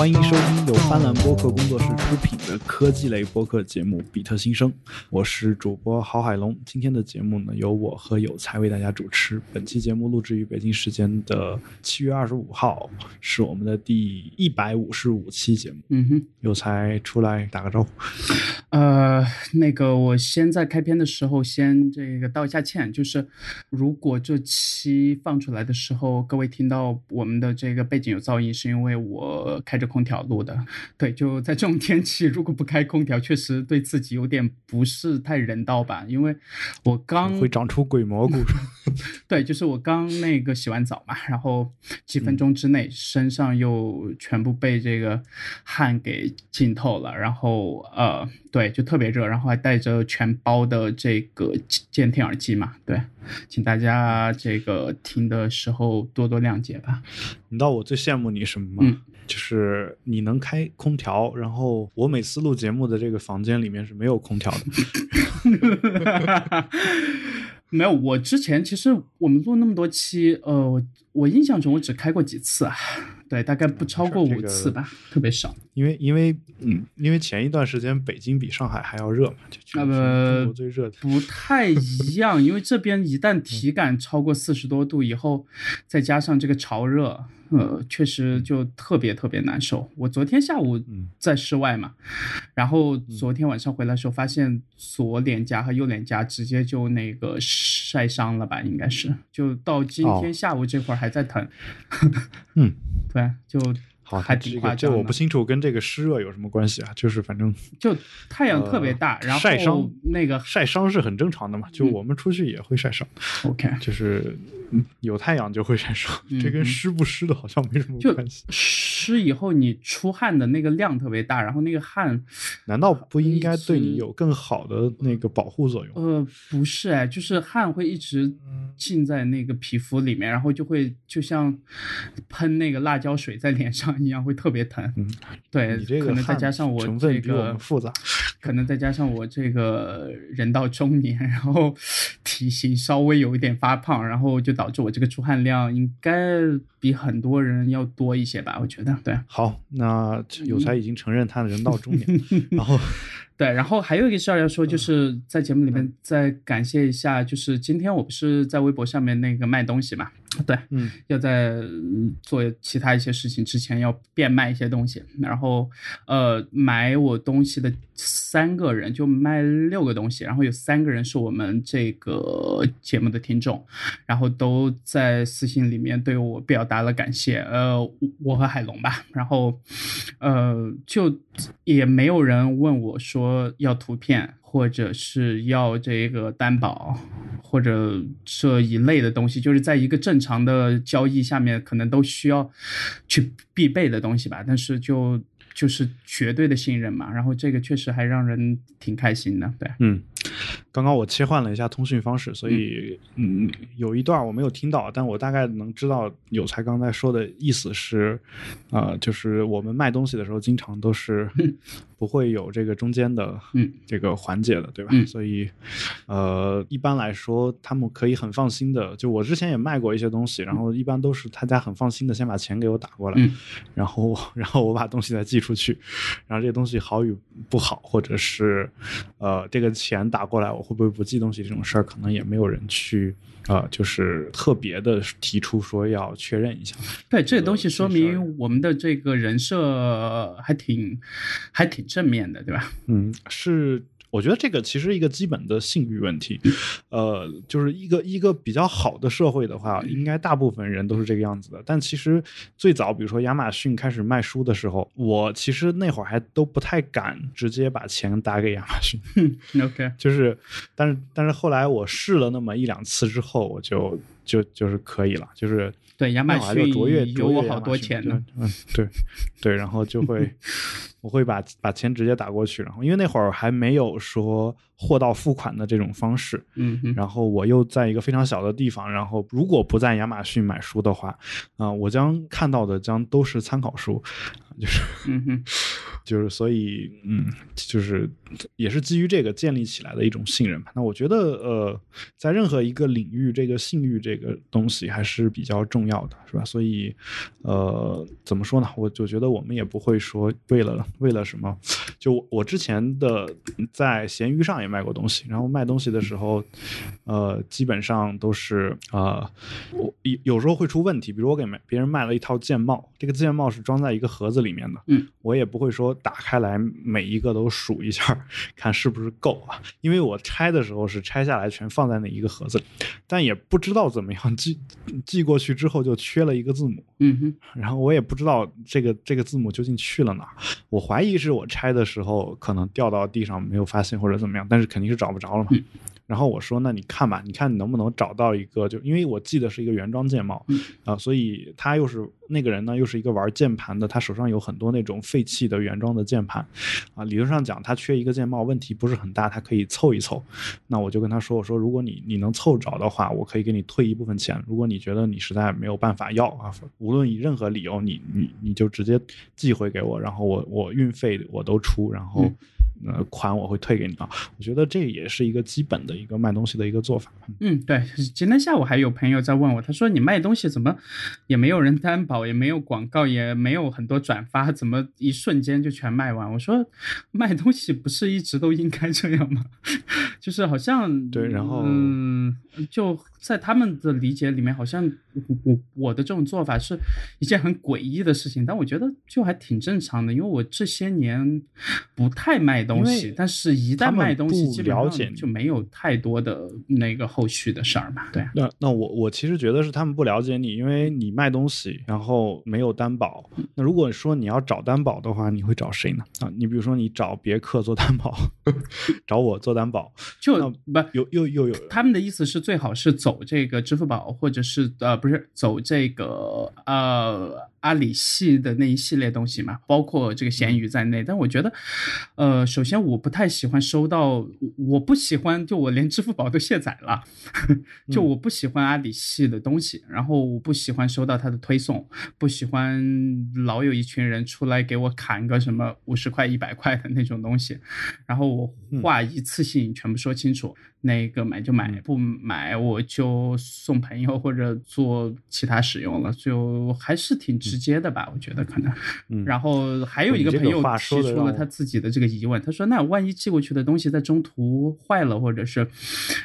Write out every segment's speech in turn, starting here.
欢迎收听由斑斓播客工作室出品的科技类播客节目《比特新生》，我是主播郝海龙。今天的节目呢，由我和有才为大家主持。本期节目录制于北京时间的七月二十五号，是我们的第一百五十五期节目。嗯哼，有才出来打个招呼。呃，那个我先在开篇的时候先这个道一下歉，就是如果这期放出来的时候，各位听到我们的这个背景有噪音，是因为我开着空调录的。对，就在这种天气，如果不开空调，确实对自己有点不是太人道吧。因为我刚会长出鬼蘑菇。对，就是我刚那个洗完澡嘛，然后几分钟之内身上又全部被这个汗给浸透了，然后呃，对，就特别热，然后还带着全包的这个监听耳机嘛，对，请大家这个听的时候多多谅解吧。你知道我最羡慕你什么吗？嗯就是你能开空调，然后我每次录节目的这个房间里面是没有空调的。没有，我之前其实我们录那么多期，呃，我我印象中我只开过几次啊，对，大概不超过五次吧，特别少。因为因为嗯，因为前一段时间北京比上海还要热嘛，就那么中国最热的不太一样，因为这边一旦 体感超过四十多度以后，再加上这个潮热。呃，确实就特别特别难受。我昨天下午在室外嘛，然后昨天晚上回来的时候，发现左脸颊和右脸颊直接就那个晒伤了吧？应该是，就到今天下午这会儿还在疼。嗯，对，就。好，还挺夸张。这我不清楚跟这个湿热有什么关系啊？就是反正就太阳特别大，然后晒伤那个晒伤是很正常的嘛。就我们出去也会晒伤。OK，就是有太阳就会晒伤，这跟湿不湿的好像没什么关系。湿以后你出汗的那个量特别大，然后那个汗难道不应该对你有更好的那个保护作用？呃，不是哎，就是汗会一直浸在那个皮肤里面，然后就会就像喷那个辣椒水在脸上。一样会特别疼，嗯，对，可能再加上我这个复杂，可能再加上我这个人到中年，然后体型稍微有一点发胖，然后就导致我这个出汗量应该比很多人要多一些吧？我觉得，对。好，那有才已经承认他人到中年，然后。对，然后还有一个事儿要说，就是在节目里面再感谢一下，就是今天我不是在微博上面那个卖东西嘛，对，嗯，要在做其他一些事情之前要变卖一些东西，然后呃买我东西的三个人就卖六个东西，然后有三个人是我们这个节目的听众，然后都在私信里面对我表达了感谢，呃，我和海龙吧，然后呃就也没有人问我说。要图片，或者是要这个担保，或者这一类的东西，就是在一个正常的交易下面，可能都需要去必备的东西吧。但是就就是绝对的信任嘛，然后这个确实还让人挺开心的。对，嗯。刚刚我切换了一下通讯方式，所以嗯，有一段我没有听到，但我大概能知道有才刚才说的意思是，呃，就是我们卖东西的时候，经常都是不会有这个中间的这个环节的，对吧？所以呃，一般来说，他们可以很放心的，就我之前也卖过一些东西，然后一般都是他家很放心的先把钱给我打过来，然后 然后我把东西再寄出去，然后这个东西好与不好，或者是呃这个钱打过来。我会不会不寄东西这种事儿，可能也没有人去，呃，就是特别的提出说要确认一下。对，这个东西说明我们的这个人设还挺，还挺正面的，对吧？嗯，是。我觉得这个其实一个基本的信誉问题，呃，就是一个一个比较好的社会的话，应该大部分人都是这个样子的。但其实最早，比如说亚马逊开始卖书的时候，我其实那会儿还都不太敢直接把钱打给亚马逊。OK，就是，但是但是后来我试了那么一两次之后，我就就就是可以了，就是。对亚马逊卓越有我好多钱呢，嗯，对，对，然后就会，我会把把钱直接打过去，然后因为那会儿还没有说货到付款的这种方式，嗯，然后我又在一个非常小的地方，然后如果不在亚马逊买书的话，啊，我将看到的将都是参考书，就是，嗯哼，就是所以嗯，就是也是基于这个建立起来的一种信任吧。那我觉得呃，在任何一个领域，这个信誉这个东西还是比较重要的，是吧？所以呃，怎么说呢？我就觉得我们也不会说为了为了什么，就我之前的在闲鱼上也卖过东西，然后卖东西的时候，呃，基本上都是啊，我有有时候会出问题，比如我给别人卖了一套键帽，这个键帽是装在一个盒子里面的，嗯，我也不会说打开来每一个都数一下，看是不是够啊，因为我拆的时候是拆下来全放在那一个盒子里，但也不知道怎么样寄寄 过去之后就缺了一个字母，嗯哼，然后我也不知道这个这个字母究竟去了哪，我怀疑是我拆的时候可能掉到地上没有发现或者怎么样，但是肯定是找不着了嘛。然后我说：“那你看吧，你看你能不能找到一个？就因为我记得是一个原装键帽啊，所以他又是那个人呢，又是一个玩键盘的，他手上有很多那种废弃的原装的键盘啊。理论上讲，他缺一个键帽问题不是很大，他可以凑一凑。那我就跟他说：我说如果你你能凑着的话，我可以给你退一部分钱。如果你觉得你实在没有办法要啊，无论以任何理由，你你你就直接寄回给我，然后我我运费我都出，然后。”呃，款我会退给你啊。我觉得这也是一个基本的一个卖东西的一个做法。嗯，对。今天下午还有朋友在问我，他说你卖东西怎么也没有人担保，也没有广告，也没有很多转发，怎么一瞬间就全卖完？我说卖东西不是一直都应该这样吗？就是好像对，然后嗯，就在他们的理解里面，好像我我的这种做法是一件很诡异的事情，但我觉得就还挺正常的，因为我这些年不太卖。东西，但是一旦卖东西，基本上就没有太多的那个后续的事儿嘛。对，那那我我其实觉得是他们不了解你，因为你卖东西，然后没有担保。那如果说你要找担保的话，你会找谁呢？啊，你比如说你找别克做担保，找我做担保，就不有又又有他们的意思是最好是走走这个支付宝，或者是呃不是走这个呃。阿里系的那一系列东西嘛，包括这个闲鱼在内。但我觉得，呃，首先我不太喜欢收到，我不喜欢，就我连支付宝都卸载了，就我不喜欢阿里系的东西。然后我不喜欢收到他的推送，不喜欢老有一群人出来给我砍个什么五十块、一百块的那种东西。然后我话一次性全部说清楚，那个买就买，不买我就送朋友或者做其他使用了，就还是挺。直接的吧，我觉得可能。然后还有一个朋友提出了他自己的这个疑问，他说：“那万一寄过去的东西在中途坏了，或者是，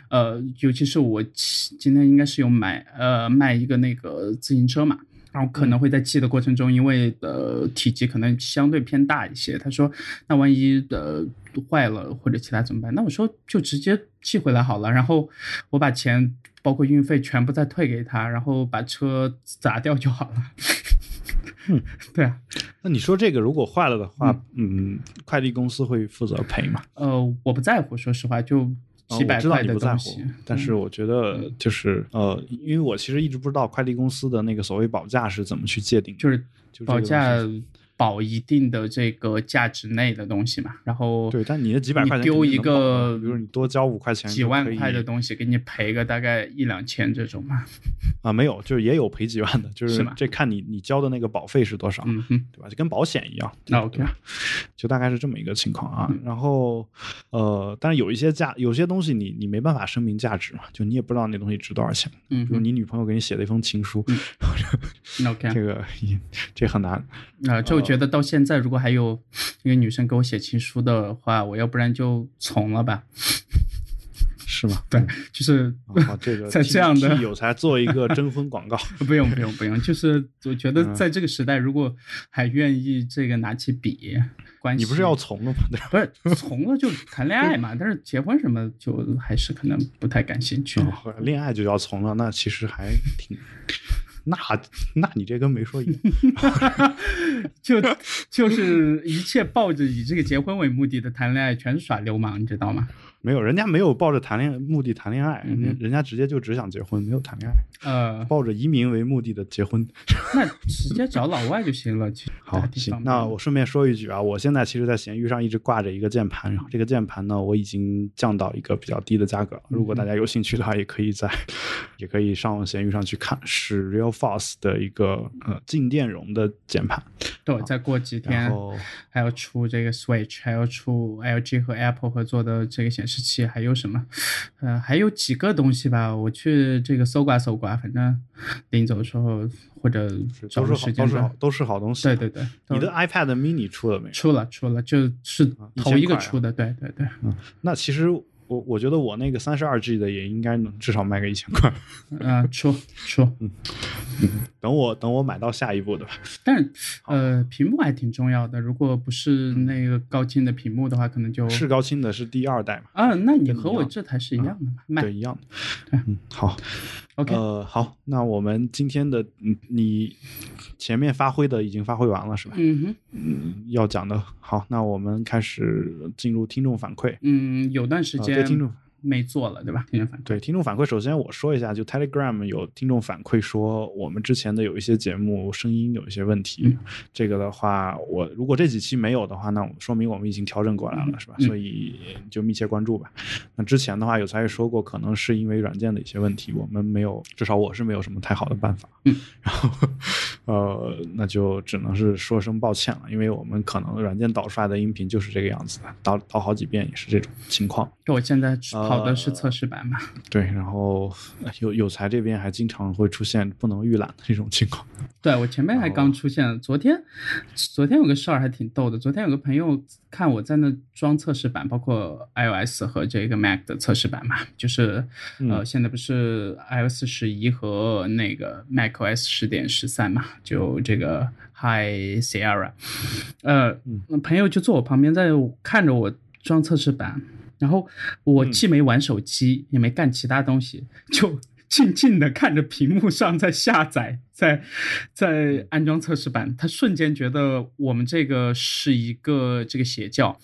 呃，尤其是我今天应该是有买呃卖一个那个自行车嘛，然后可能会在寄的过程中，因为呃体积可能相对偏大一些。他说，那万一的坏了或者其他怎么办？那我说就直接寄回来好了，然后我把钱包括运费全部再退给他，然后把车砸掉就好了。”嗯，对啊，那你说这个如果坏了的话，嗯，快递公司会负责赔吗？呃，我不在乎，说实话，就几百块的东西。但是我觉得就是呃，因为我其实一直不知道快递公司的那个所谓保价是怎么去界定，就是保价。保一定的这个价值内的东西嘛，然后对，但你的几百块钱丢一个，比如你多交五块钱，几万块的东西，给你赔个大概一两千这种嘛？啊，没有，就是也有赔几万的，就是这看你你交的那个保费是多少，对吧？就跟保险一样，那 OK，就大概是这么一个情况啊。然后呃，但是有一些价，有些东西你你没办法声明价值嘛，就你也不知道那东西值多少钱。嗯，比如你女朋友给你写了一封情书，那 OK，这个 这很难啊，就。觉得到现在，如果还有一个女生给我写情书的话，我要不然就从了吧，是吗？对，就是这个 在这样的有才做一个征婚广告，不用不用不用，就是我觉得在这个时代，如果还愿意这个拿起笔，关系你不是要从了吗？不是从了就谈恋爱嘛，但是结婚什么就还是可能不太感兴趣。恋爱就要从了，那其实还挺。那那你这跟没说一样，就就是一切抱着以这个结婚为目的的谈恋爱，全是耍流氓，你知道吗？没有，人家没有抱着谈恋爱目的谈恋爱，人家人家直接就只想结婚，没有谈恋爱。呃，抱着移民为目的的结婚，那直接找老外就行了。好，行，那我顺便说一句啊，我现在其实，在闲鱼上一直挂着一个键盘，然后这个键盘呢，我已经降到一个比较低的价格了。如果大家有兴趣的话，也可以在，也可以上闲鱼上去看，是 Real Force 的一个呃静电容的键盘。对，再过几天还要出这个 Switch，还要出 LG 和 Apple 合作的这个显示器，还有什么？呃，还有几个东西吧，我去这个搜刮搜刮，反正临走的时候或者找个时间，都是好都是好东西。对对对，你的 iPad Mini 出了没？出了出了，就是头一个出的。对对对，嗯，那其实。我我觉得我那个三十二 G 的也应该能至少卖个一千块。啊，出出，嗯嗯，等我等我买到下一步的吧。但呃，屏幕还挺重要的，如果不是那个高清的屏幕的话，可能就是高清的，是第二代嘛。啊，那你和我这台是一样的嘛？对，一样的。嗯，好。OK，呃，好，那我们今天的嗯，你前面发挥的已经发挥完了是吧？嗯哼，嗯，要讲的好，那我们开始进入听众反馈。嗯，有段时间听众。没做了，对吧？听众反馈对听众反馈，首先我说一下，就 Telegram 有听众反馈说，我们之前的有一些节目声音有一些问题。这个的话，我如果这几期没有的话，那说明我们已经调整过来了，是吧？所以就密切关注吧。那之前的话，有才也说过，可能是因为软件的一些问题，我们没有，至少我是没有什么太好的办法。嗯，然后呃，那就只能是说声抱歉了，因为我们可能软件导出来的音频就是这个样子的，导导好几遍也是这种情况。我现在跑的是测试版嘛？对，然后有有才这边还经常会出现不能预览的这种情况。对我前面还刚出现，昨天昨天有个事儿还挺逗的。昨天有个朋友看我在那装测试版，包括 iOS 和这个 Mac 的测试版嘛，就是呃现在不是 iOS 十一和那个 macOS 十点十三嘛，就这个 Hi Sierra，呃，朋友就坐我旁边在看着我装测试版。然后我既没玩手机，也没干其他东西，就 静静的看着屏幕上在下载，在在安装测试版。他瞬间觉得我们这个是一个这个邪教，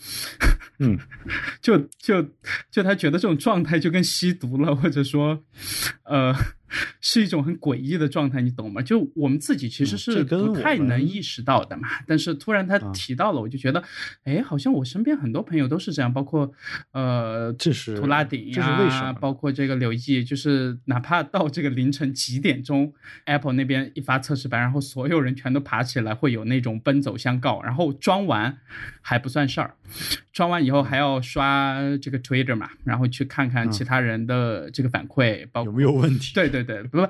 嗯，就就就他觉得这种状态就跟吸毒了，或者说，呃。是一种很诡异的状态，你懂吗？就我们自己其实是不太能意识到的嘛。但是突然他提到了，我就觉得，哎，好像我身边很多朋友都是这样，包括呃，这是图拉顶呀，包括这个刘毅，就是哪怕到这个凌晨几点钟，Apple 那边一发测试版，然后所有人全都爬起来，会有那种奔走相告，然后装完还不算事儿，装完以后还要刷这个 Twitter 嘛，然后去看看其他人的这个反馈，包有没有问题？对对。对不，不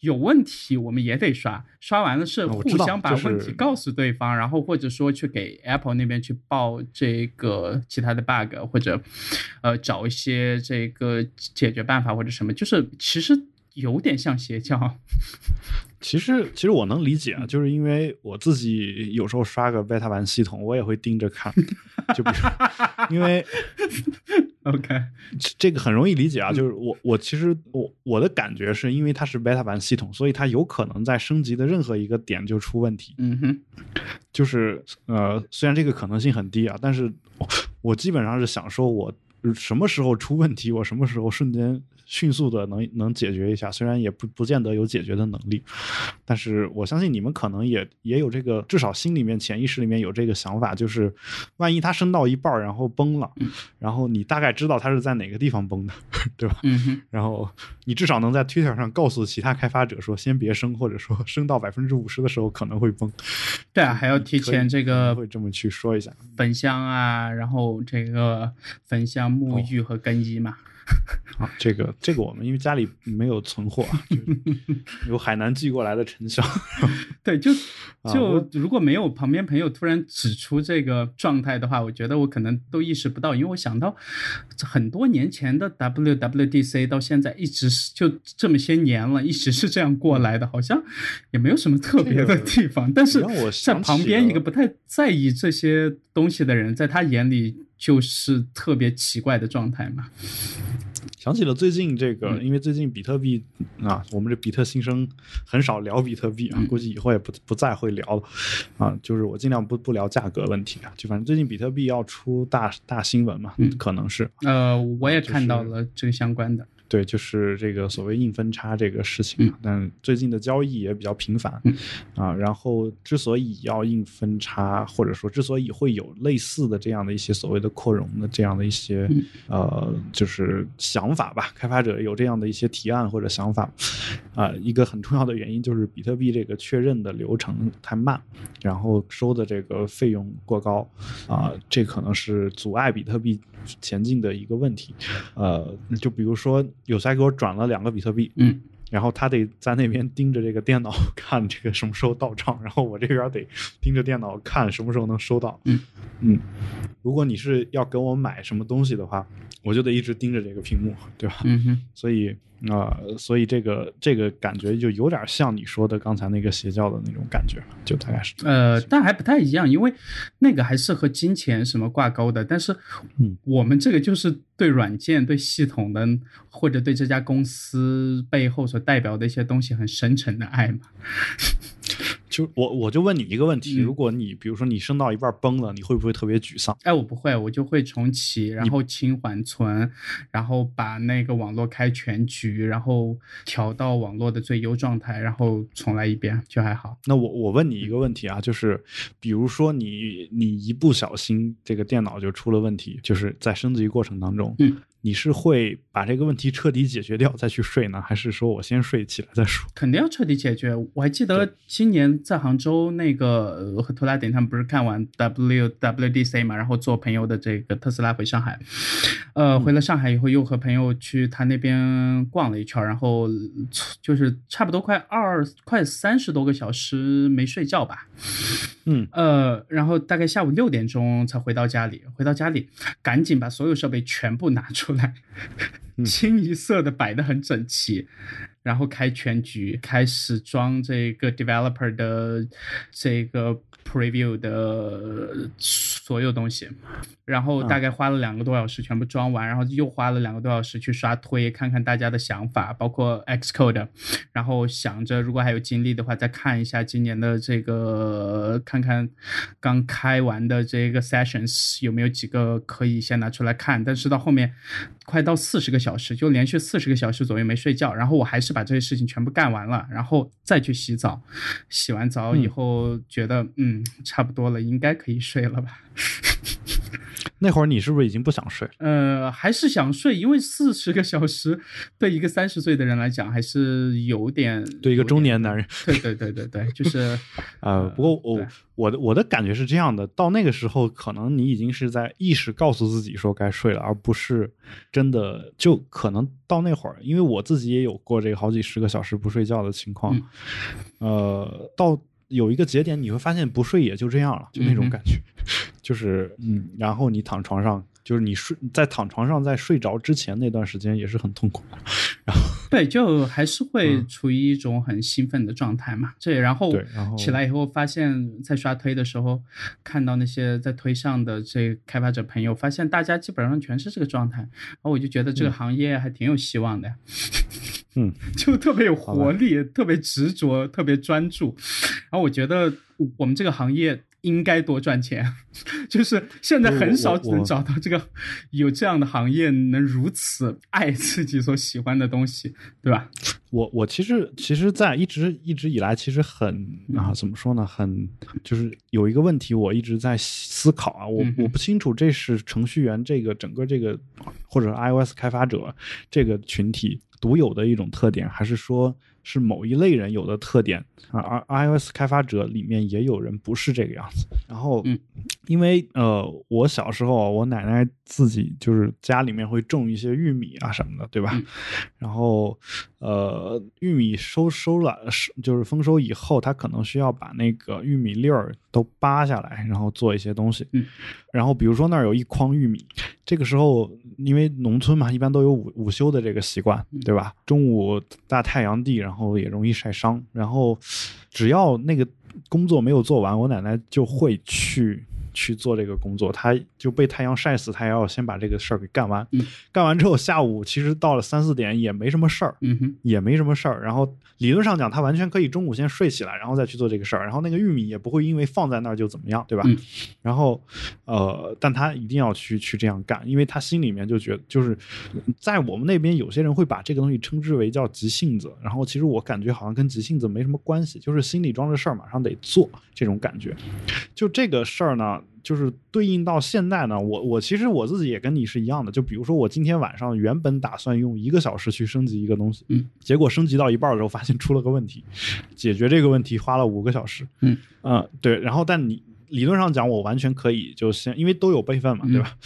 有问题，我们也得刷。刷完了是互相把问题告诉对方，然后或者说去给 Apple 那边去报这个其他的 bug，或者呃找一些这个解决办法或者什么，就是其实有点像邪教。其实其实我能理解啊，就是因为我自己有时候刷个 beta 版系统，我也会盯着看，就比如因为。OK，这个很容易理解啊，就是我我其实我我的感觉是因为它是 beta 版系统，所以它有可能在升级的任何一个点就出问题。嗯哼，就是呃，虽然这个可能性很低啊，但是我基本上是想说，我什么时候出问题，我什么时候瞬间。迅速的能能解决一下，虽然也不不见得有解决的能力，但是我相信你们可能也也有这个，至少心里面潜意识里面有这个想法，就是万一它升到一半然后崩了，然后你大概知道它是在哪个地方崩的，对吧？嗯然后你至少能在 Twitter 上告诉其他开发者说，先别升，或者说 升到百分之五十的时候可能会崩。对啊，还要提前这个会这么去说一下焚香啊，然后这个焚香沐浴和更衣嘛。啊，这个这个我们因为家里没有存货，有海南寄过来的陈香。对，就就如果没有旁边朋友突然指出这个状态的话，我觉得我可能都意识不到，因为我想到很多年前的 WWDC 到现在一直是就这么些年了，一直是这样过来的，好像也没有什么特别的地方。但是在旁边一个不太在意这些东西的人，在他眼里。就是特别奇怪的状态嘛。想起了最近这个，因为最近比特币啊，我们这比特新生很少聊比特币啊，估计以后也不不再会聊了啊。就是我尽量不不聊价格问题啊，就反正最近比特币要出大大新闻嘛，可能是。呃，我也看到了这个相关的。对，就是这个所谓硬分叉这个事情，但最近的交易也比较频繁，啊，然后之所以要硬分叉，或者说之所以会有类似的这样的一些所谓的扩容的这样的一些呃，就是想法吧，开发者有这样的一些提案或者想法，啊，一个很重要的原因就是比特币这个确认的流程太慢，然后收的这个费用过高，啊，这可能是阻碍比特币前进的一个问题，呃，就比如说。有才给我转了两个比特币，嗯，然后他得在那边盯着这个电脑看这个什么时候到账，然后我这边得盯着电脑看什么时候能收到，嗯嗯。如果你是要给我买什么东西的话，我就得一直盯着这个屏幕，对吧？嗯哼。所以啊，所以这个这个感觉就有点像你说的刚才那个邪教的那种感觉，就大概是。呃，但还不太一样，因为那个还是和金钱什么挂钩的，但是嗯，我们这个就是对软件、对系统的或者对这家公司背后所代表的一些东西很深沉的爱嘛。就我我就问你一个问题，如果你比如说你升到一半崩了，你会不会特别沮丧？哎，我不会，我就会重启，然后清缓存，然后把那个网络开全局，然后调到网络的最优状态，然后重来一遍，就还好。那我我问你一个问题啊，就是比如说你你一不小心这个电脑就出了问题，就是在升级过程当中，嗯。你是会把这个问题彻底解决掉再去睡呢，还是说我先睡起来再说？肯定要彻底解决。我还记得今年在杭州那个和图拉顶他们不是看完 WWDC 嘛，然后坐朋友的这个特斯拉回上海，呃，回了上海以后又和朋友去他那边逛了一圈，然后就是差不多快二快三十多个小时没睡觉吧。嗯，呃，然后大概下午六点钟才回到家里，回到家里赶紧把所有设备全部拿出。出来，清一色的摆的很整齐，然后开全局，开始装这个 developer 的这个 preview 的所有东西。然后大概花了两个多小时全部装完，然后又花了两个多小时去刷推，看看大家的想法，包括 Xcode，然后想着如果还有精力的话，再看一下今年的这个，看看刚开完的这个 sessions 有没有几个可以先拿出来看。但是到后面快到四十个小时，就连续四十个小时左右没睡觉，然后我还是把这些事情全部干完了，然后再去洗澡，洗完澡以后觉得嗯差不多了，应该可以睡了吧。那会儿你是不是已经不想睡？呃，还是想睡，因为四十个小时对一个三十岁的人来讲还是有点，对一个中年男人，对对对对对，就是呃，不过我我的我的感觉是这样的，到那个时候可能你已经是在意识告诉自己说该睡了，而不是真的就可能到那会儿，因为我自己也有过这个好几十个小时不睡觉的情况，呃，到。有一个节点，你会发现不睡也就这样了，就那种感觉，就是嗯，然后你躺床上，就是你睡在躺床上在睡着之前那段时间也是很痛苦的，然后对，就还是会处于一种很兴奋的状态嘛。这然后然后起来以后发现，在刷推的时候看到那些在推上的这开发者朋友，发现大家基本上全是这个状态，然后我就觉得这个行业还挺有希望的。嗯，就特别有活力，特别执着，特别专注。然后我觉得我们这个行业应该多赚钱，就是现在很少能找到这个有这样的行业能如此爱自己所喜欢的东西，对吧？我我其实其实，在一直一直以来，其实很啊，怎么说呢？很就是有一个问题，我一直在思考啊。我我不清楚这是程序员这个整个这个或者 iOS 开发者这个群体。独有的一种特点，还是说是某一类人有的特点啊？而 iOS 开发者里面也有人不是这个样子。然后，嗯，因为呃，我小时候我奶奶自己就是家里面会种一些玉米啊什么的，对吧？然后，呃，玉米收收了是就是丰收以后，他可能需要把那个玉米粒儿都扒下来，然后做一些东西。嗯，然后比如说那儿有一筐玉米，这个时候因为农村嘛，一般都有午午休的这个习惯，对吧？中午大太阳地，然后也容易晒伤，然后只要那个工作没有做完，我奶奶就会去。去做这个工作，他就被太阳晒死，他也要先把这个事儿给干完。嗯干完之后，下午其实到了三四点也没什么事儿，也没什么事儿。然后理论上讲，他完全可以中午先睡起来，然后再去做这个事儿。然后那个玉米也不会因为放在那儿就怎么样，对吧？嗯然后呃，但他一定要去去这样干，因为他心里面就觉得，就是在我们那边有些人会把这个东西称之为叫急性子。然后其实我感觉好像跟急性子没什么关系，就是心里装着事儿，马上得做这种感觉。就这个事儿呢，就是对应到现在呢，我我其实我自己也跟你是一样的。就比如说我今天晚上原本打算用一个小时去升级一个东西，嗯，结果升级到一半的时候发现出了个问题，解决这个问题花了五个小时，嗯啊、对，然后但你理论上讲，我完全可以就先，因为都有备份嘛，对吧？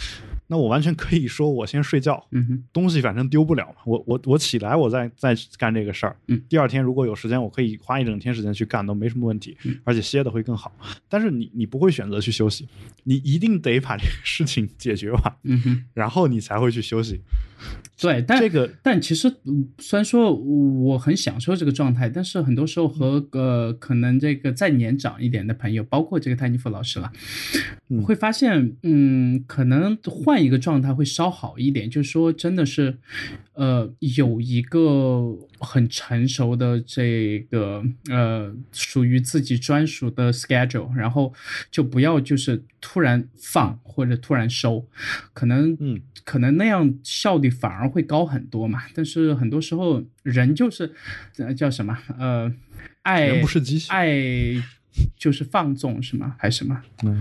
那我完全可以说我先睡觉，嗯哼，东西反正丢不了嘛，我我我起来我再再干这个事儿，嗯，第二天如果有时间，我可以花一整天时间去干都没什么问题，嗯而且歇的会更好。但是你你不会选择去休息，你一定得把这个事情解决完，嗯哼，然后你才会去休息。对，但这个但其实嗯虽然说我很享受这个状态，但是很多时候和呃可能这个再年长一点的朋友，包括这个泰尼夫老师了，嗯会发现嗯，可能换一个状态会稍好一点。就是说，真的是呃有一个很成熟的这个呃属于自己专属的 schedule，然后就不要就是突然放或者突然收，可能嗯。可能那样效率反而会高很多嘛。但是很多时候人就是呃叫什么呃爱人不是机器爱就是放纵是吗？还是什么嗯，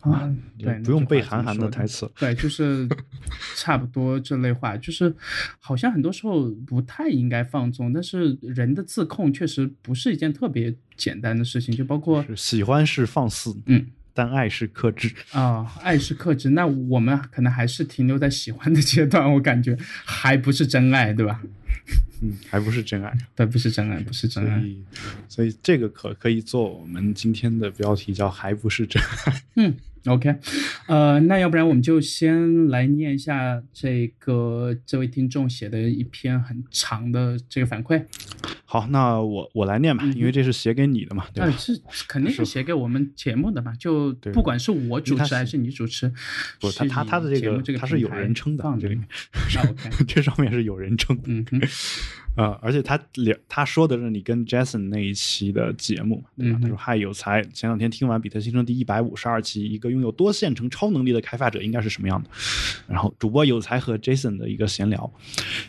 啊？对，不用背韩寒的台词。对，就是 差不多这类话，就是好像很多时候不太应该放纵，但是人的自控确实不是一件特别简单的事情，就包括喜欢是放肆，嗯。但爱是克制。啊、爱是克制，那我们可能还是停留在喜欢的阶段，我感觉还不是真爱，对吧？嗯，还不是真爱。对，不是真爱，不是真爱。所以，所以这个可可以做我们今天的标题，叫“还不是真爱嗯，OK，呃，那要不然我们就先来念一下这个这位听众写的一篇很长的这个反馈。”。好，那我我来念吧，因为这是写给你的嘛，对呃，吧？是肯定是写给我们节目的嘛，就不管是我主持还是你主持，不，他是他他的这个这个他是有人称的放，这里面那 OK，这上面是有人称。嗯哼，呃，而且他聊他说的是你跟 Jason 那一期的节目嘛，对吧？嗯他说：“嗨，有才，前两天听完比特新生第一百五十二期，一个拥有多线程超能力的开发者应该是什么样的？” 然后主播有才和 Jason 的一个闲聊。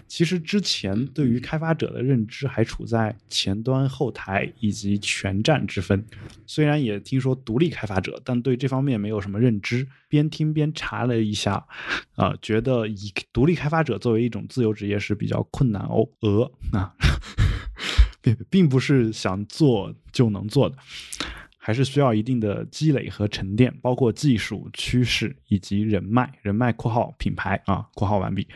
其实之前对于开发者的认知还处在前端、后台以及全站之分，虽然也听说独立开发者，但对这方面没有什么认知。边听边查了一下，啊、觉得以独立开发者作为一种自由职业是比较困难哦，鹅啊，并并不是想做就能做的，还是需要一定的积累和沉淀，包括技术趋势以及人脉。人脉（括号品牌）啊，括号完毕。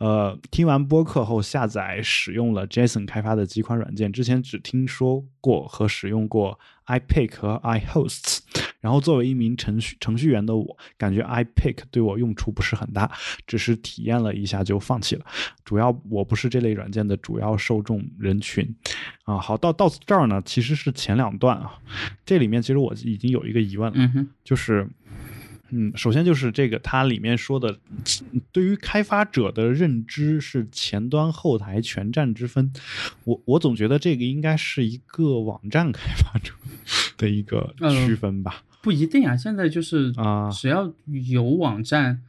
呃，听完播客后下载使用了 Jason 开发的几款软件，之前只听说过和使用过 iPick 和 iHosts。然后作为一名程序程序员的我，感觉 iPick 对我用处不是很大，只是体验了一下就放弃了。主要我不是这类软件的主要受众人群。啊，好，到到这儿呢，其实是前两段啊，这里面其实我已经有一个疑问了，嗯哼，就是。嗯，首先就是这个，它里面说的，对于开发者的认知是前端、后台全站之分。我我总觉得这个应该是一个网站开发者的一个区分吧。不一定啊，现在就是啊只要有网站，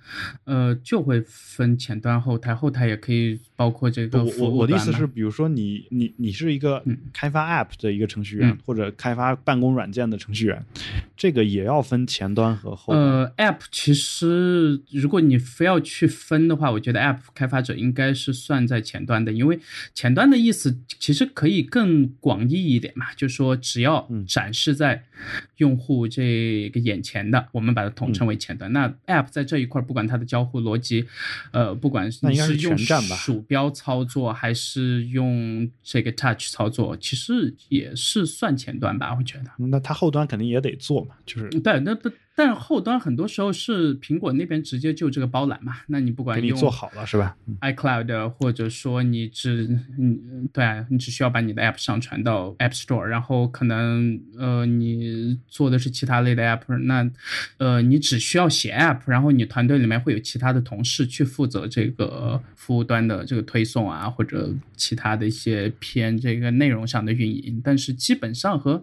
呃，就会分前端、后台，后台也可以包括这个我我的意思是，比如说你你你是一个嗯开发 App 的一个程序员，嗯或者开发办公软件的程序员，这个也要分前端和后台。呃，App 其实如果你非要去分的话，我觉得 App 开发者应该是算在前端的，因为前端的意思其实可以更广义一点嘛，就是说只要嗯展示在用户这个眼前的，我们把它统嗯称为前端。那 App 在这一块，不管它的交互逻辑，呃，不管是应该是用鼠标操作还是用这个 Touch 操作，其实也是算前端吧，我觉得。那它后端肯定也得做嘛，就是对，那不但后端很多时候是苹果那边直接就这个包揽嘛，那你不管你做好了是吧？iCloud 或者说你只嗯对啊，你只需要把你的 App 上传到 App Store，然后可能呃你做的是其他类的 App，那呃你只需要写 App，然后你团队里面会有其他的同事去负责这个服务端的这个推送啊，或者其他的一些偏这个内容上的运营，但是基本上和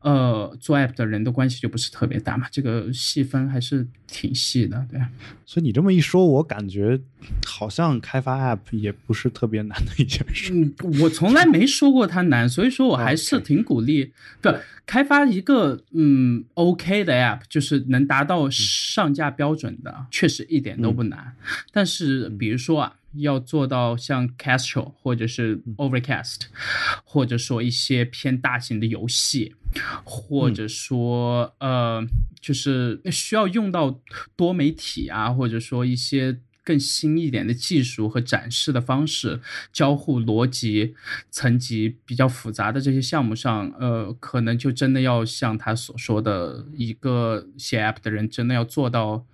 呃做 App 的人的关系就不是特别大嘛，这个。呃，细分还是挺细的，对。所以你这么一说，我感觉好像开发 App 也不是特别难的一件事。嗯，我从来没说过它难，所以说我还是挺鼓励，不开发一个嗯 OK 的 App，就是能达到上架标准的，确实一点都不难。但是比如说啊。要做到像 Castro 或者是 Overcast，或者说一些偏大型的游戏，或者说呃，就是需要用到多媒体啊，或者说一些更新一点的技术和展示的方式，交互逻辑层级比较复杂的这些项目上，呃，可能就真的要像他所说的，一个写 App 的人真的要做到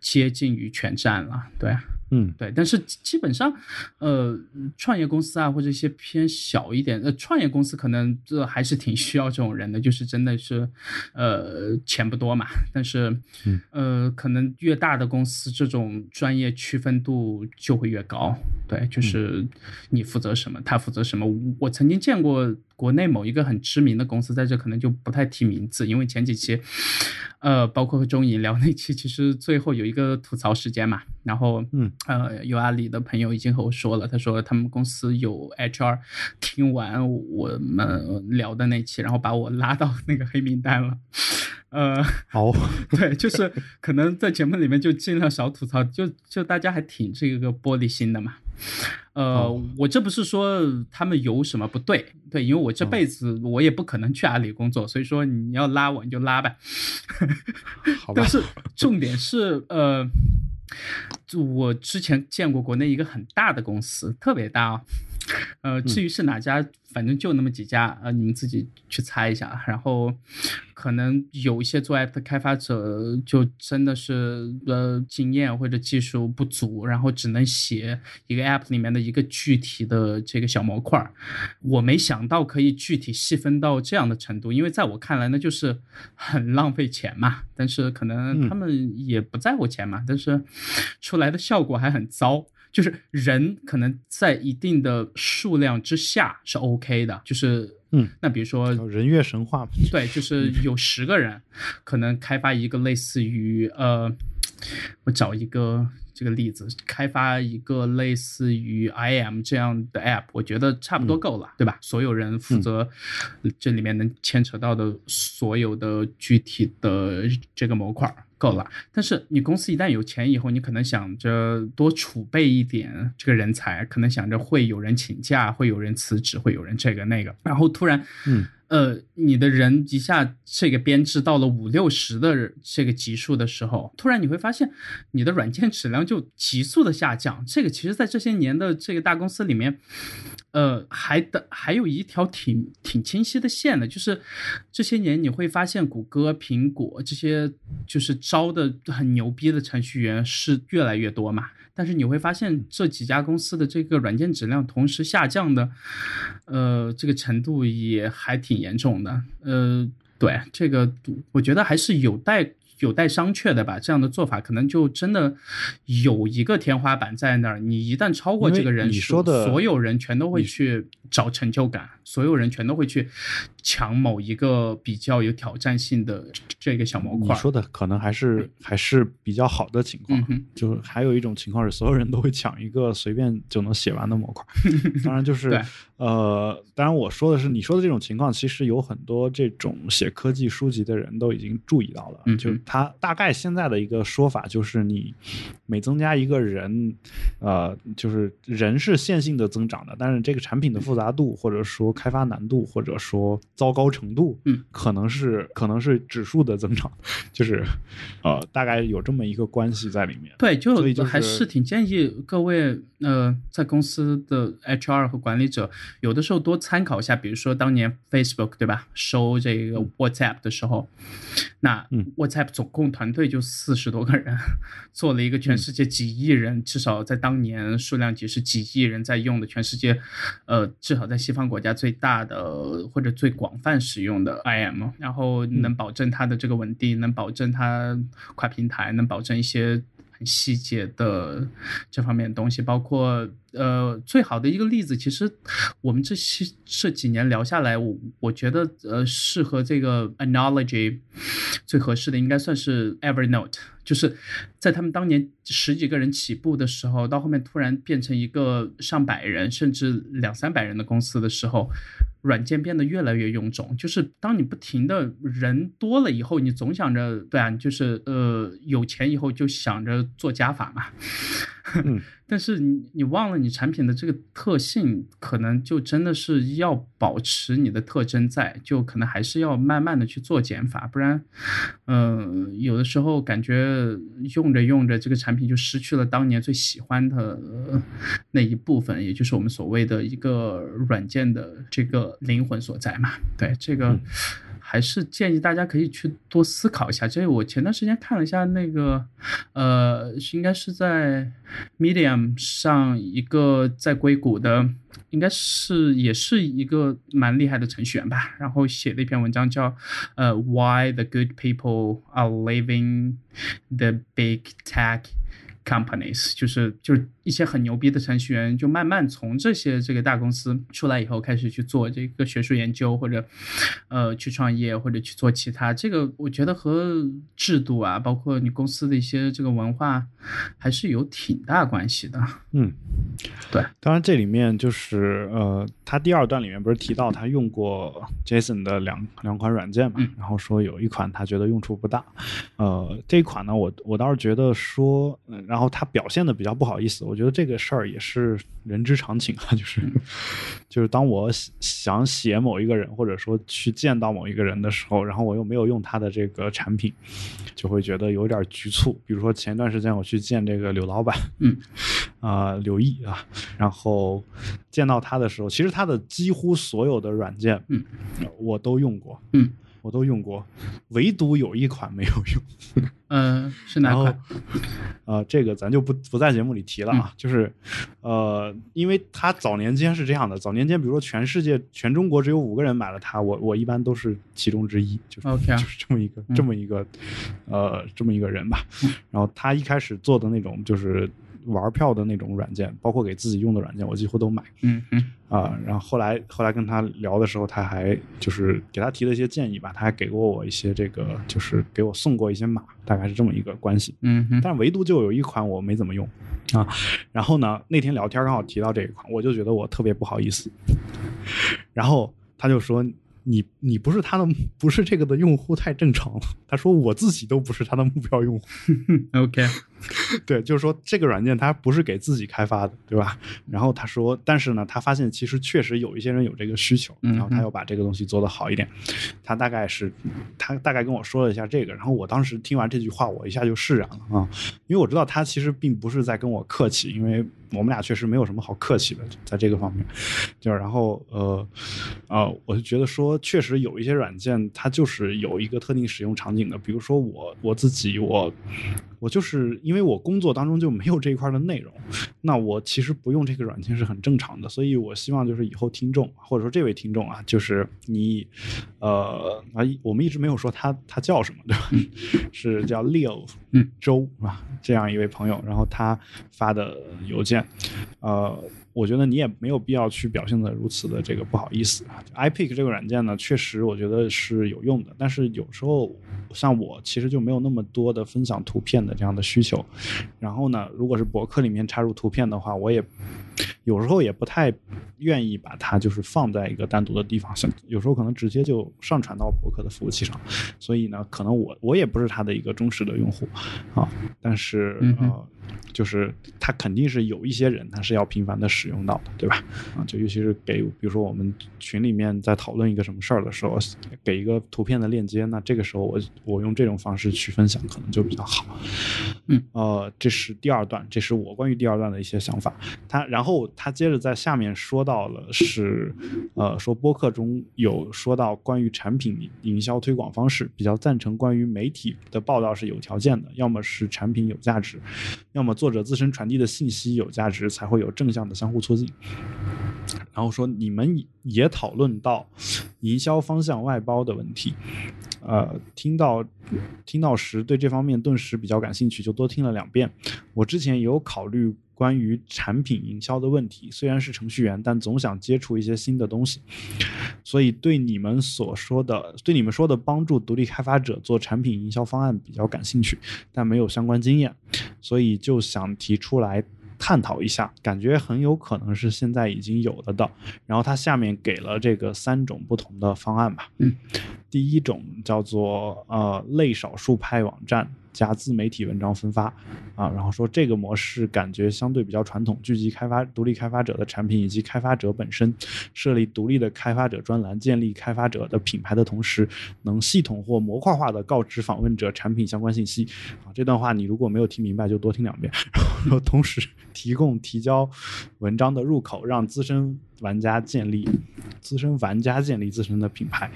接近于全站了，对。嗯，对，但是基本上，呃，创业公司啊，或者一些偏小一点，呃，创业公司可能这还是挺需要这种人的，就是真的是，呃，钱不多嘛。但是，呃，可能越大的公司，这种专业区分度就会越高。对，就是你负责什么，他负责什么。我曾经见过。国内某一个很知名的公司，在这可能就不太提名字，因为前几期，呃，包括和中影聊那期，其实最后有一个吐槽时间嘛。然后，嗯，呃，有阿里的朋友已经和我说了，他说他们公司有 HR 听完我们聊的那期，然后把我拉到那个黑名单了。呃，好，对，就是可能在节目里面就尽量少吐槽，就就大家还挺这个玻璃心的嘛。呃，我这不是说他们有什么不对，对，因为我这辈子我也不可能去阿里工作，所以说你要拉我你就拉呗。好吧。但是重点是，呃，我之前见过国内一个很大的公司，特别大啊。呃，至于是哪家，反正就那么几家，呃，你们自己去猜一下。然后，可能有一些做 app 的开发者，就真的是呃经验或者技术不足，然后只能写一个 app 里面的一个具体的这个小模块。我没想到可以具体细分到这样的程度，因为在我看来，那就是很浪费钱嘛。但是可能他们也不在乎钱嘛，但是出来的效果还很糟。就是人可能在一定的数量之下是 OK 的，就是嗯，那比如说人月神话，对，就是有十个人可能开发一个类似于呃，我找一个这个例子，开发一个类似于 IM 这样的 App，我觉得差不多够了，对吧？所有人负责这里面能牵扯到的所有的具体的这个模块。够了，但是你公司一旦有钱以后，你可能想着多储备一点这个人才，可能想着会有人请假，会有人辞职，会有人这个那个，然后突然，嗯。呃，你的人一下这个编制到了五六十的这个级数的时候，突然你会发现你的软件质量就急速的下降。这个其实，在这些年的这个大公司里面，呃，还的还有一条挺挺清晰的线的，就是这些年你会发现谷歌、苹果这些就是招的很牛逼的程序员是越来越多嘛。但是你会发现这几家公司的这个软件质量同时下降的，呃，这个程度也还挺严重的。呃，对，这个我觉得还是有待。有待商榷的吧，这样的做法可能就真的有一个天花板在那儿。你一旦超过这个人数，所有人全都会去找成就感，所有人全都会去抢某一个比较有挑战性的这个小模块。你说的可能还是还是比较好的情况，就还有一种情况是所有人都会抢一个随便就能写完的模块。当然就是呃，当然我说的是你说的这种情况，其实有很多这种写科技书籍的人都已经注意到了，就。他大概现在的一个说法就是，你每增加一个人，呃，就是人是线性的增长的，但是这个产品的复杂杂度，或者说开发难度，或者说糟糕程度，嗯，可能是可能是指数的增长，就是呃，大概有这么一个关系在里面。对，就还是挺建议各位呃，在公司的 HR 和管理者，有的时候多参考一下，比如说当年 Facebook 对吧，收这个 WhatsApp 的时候，那嗯。WhatsApp 总共团队就四十多个人，做了一个全世界几亿人，至少在当年数量级是几亿人在用的，全世界呃至少在西方国家最大的或者最广泛使用的 IM，然后能保证它的这个稳定，能保证它跨平台，能保证一些。细节的这方面的东西，包括呃，最好的一个例子，其实我们这些这几年聊下来，我我觉得呃，适合这个 analogy 最合适的应该算是 Evernote，就是在他们当年十几个人起步的时候，到后面突然变成一个上百人甚至两三百人的公司的时候。软件变得越来越臃肿，就是当你不停的人多了以后，你总想着，对啊，就是呃有钱以后就想着做加法嘛。嗯 但是你你忘了你产品的这个特性，可能就真的是要保持你的特征在，就可能还是要慢慢的去做减法，不然，嗯、有的时候感觉用着用着这个产品就失去了当年最喜欢的、呃那一部分，也就是我们所谓的一个软件的这个灵魂所在嘛。对这个。还是建议大家可以去多思考一下。这我前段时间看了一下那个，呃，应该是在 Medium 上一个在硅谷的，应该是也是一个蛮厉害的程序员吧。然后写了一篇文章叫呃 Why the Good People Are Leaving the Big Tech。companies 就是就是一些很牛逼的程序员，就慢慢从这些这个大公司出来以后，开始去做这个学术研究，或者呃去创业，或者去做其他。这个我觉得和制度啊，包括你公司的一些这个文化，还是有挺大关系的。嗯，对。当然，这里面就是呃，他第二段里面不是提到他用过 Jason 的两两款软件嘛，嗯然后说有一款他觉得用处不大，呃，这一款呢，我我倒是觉得说，呃然后他表现的比较不好意思，我觉得这个事儿也是人之常情啊，就是 就是当我想想写某一个人，或者说去见到某一个人的时候，然后我又没有用他的这个产品，就会觉得有点局促。比如说前段时间我去见这个柳老板，嗯，啊、柳毅啊，然后见到他的时候，其实他的几乎所有的软件，嗯，我都用过，嗯，我都用过，唯独有一款没有用。嗯，是哪款？，呃，这个咱就不不在节目里提了啊。就是，呃，因为他早年间是这样的，早年间比如说全世界全中国只有五个人买了它，我我一般都是其中之一，就是就是这么一个这么一个，呃，这么一个人吧。然后他一开始做的那种就是玩票的那种软件，包括给自己用的软件，我几乎都买。嗯嗯啊、然后后来后来跟他聊的时候，他还就是给他提了一些建议吧，他还给过我一些这个，就是给我送过一些码，大概是这么一个关系。嗯嗯但唯独就有一款我没怎么用啊。然后呢，那天聊天刚好提到这一款，我就觉得我特别不好意思。然后他就说：“你你不是他的，不是这个的用户太正常了。”他说：“我自己都不是他的目标用户。”嗯，OK，对，就是说这个软件它不是给自己开发的，对吧？然后他说，但是呢，他发现其实确实有一些人有这个需求，嗯然后他要把这个东西做得好一点。他大概是，他大概跟我说了一下这个，然后我当时听完这句话，我一下就释然了啊，因为我知道他其实并不是在跟我客气，因为我们俩确实没有什么好客气的，在这个方面。就是然后呃呃，我就觉得说，确实有一些软件它就是有一个特定使用场景的，比如说我我自己我我就是因因为我工作当中就没有这一块的内容，那我其实不用这个软件是很正常的，所以我希望就是以后听众或者说这位听众啊，就是你呃啊，我们一直没有说他他叫什么，对吧？是叫 Leo 嗯周啊？这样一位朋友，然后他发的邮件，呃。我觉得你也没有必要去表现的如此的这个不好意思啊。iPic 这个软件呢，确实我觉得是有用的，但是有时候像我其实就没有那么多的分享图片的这样的需求。然后呢，如果是博客里面插入图片的话，我也有时候也不太愿意把它就是放在一个单独的地方，像有时候可能直接就上传到博客的服务器上。所以呢，可能我我也不是它的一个忠实的用户啊，但是呃。就是它肯定是有一些人，他是要频繁的使用到的，对吧？啊，就尤其是给，比如说我们群里面在讨论一个什么事儿的时候，给一个图片的链接，那这个时候我我用这种方式去分享，可能就比较好。嗯，呃，这是第二段，这是我关于第二段的一些想法。他然后他接着在下面说到了是，呃，说播客中有说到关于产品营销推广方式，比较赞成关于媒体的报道是有条件的，要么是产品有价值，要么作者自身传递的信息有价值，才会有正向的相互促进。然后说你们也讨论到营销方向外包的问题，呃，听到听到时对这方面顿时比较感兴趣，就多听了两遍。我之前有考虑关于产品营销的问题，虽然是程序员，但总想接触一些新的东西，所以对你们所说的对你们说的帮助独立开发者做产品营销方案比较感兴趣，但没有相关经验，所以就想提出来。探讨一下，感觉很有可能是现在已经有了的。然后它下面给了这个三种不同的方案吧。嗯，第一种叫做呃类少数派网站。加自媒体文章分发，啊，然后说这个模式感觉相对比较传统，聚集开发独立开发者的产品以及开发者本身，设立独立的开发者专栏，建立开发者的品牌的同时，能系统或模块化的告知访问者产品相关信息。啊，这段话你如果没有听明白，就多听两遍。然后同时提供提交文章的入口，让资深。玩家建立资深玩家建立自身的品牌，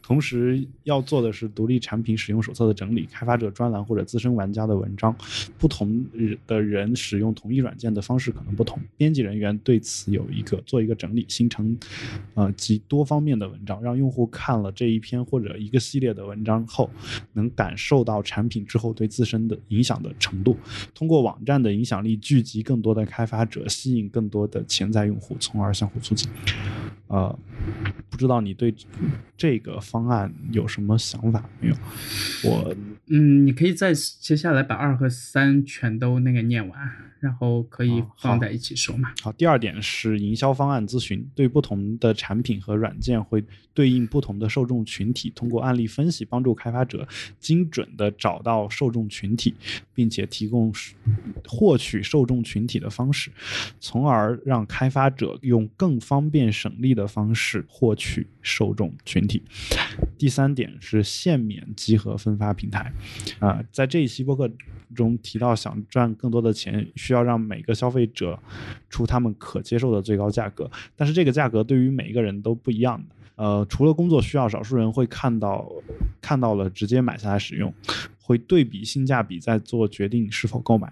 同时要做的是独立产品使用手册的整理、开发者专栏或者资深玩家的文章。不同的人使用同一软件的方式可能不同，编辑人员对此有一个做一个整理，形成呃及多方面的文章，让用户看了这一篇或者一个系列的文章后，能感受到产品之后对自身的影响的程度。通过网站的影响力聚集更更多的开发者，吸引更多的潜在用户，从而相互。促进，呃，不知道你对这个方案有什么想法没有？我，嗯，你可以在接下来把二和三全都那个念完。然后可以放在一起说嘛。好，第二点是营销方案咨询，对不同的产品和软件会对应不同的受众群体，通过案例分析帮助开发者精准的找到受众群体，并且提供获取受众群体的方式，从而让开发者用更方便省力的方式获取受众群体。第三点是限免集合分发平台，啊，在这一期播客中提到，想赚更多的钱需。要让每个消费者出他们可接受的最高价格，但是这个价格对于每一个人都不一样的。呃，除了工作需要，少数人会看到看到了直接买下来使用。会对比性价比再做决定是否购买，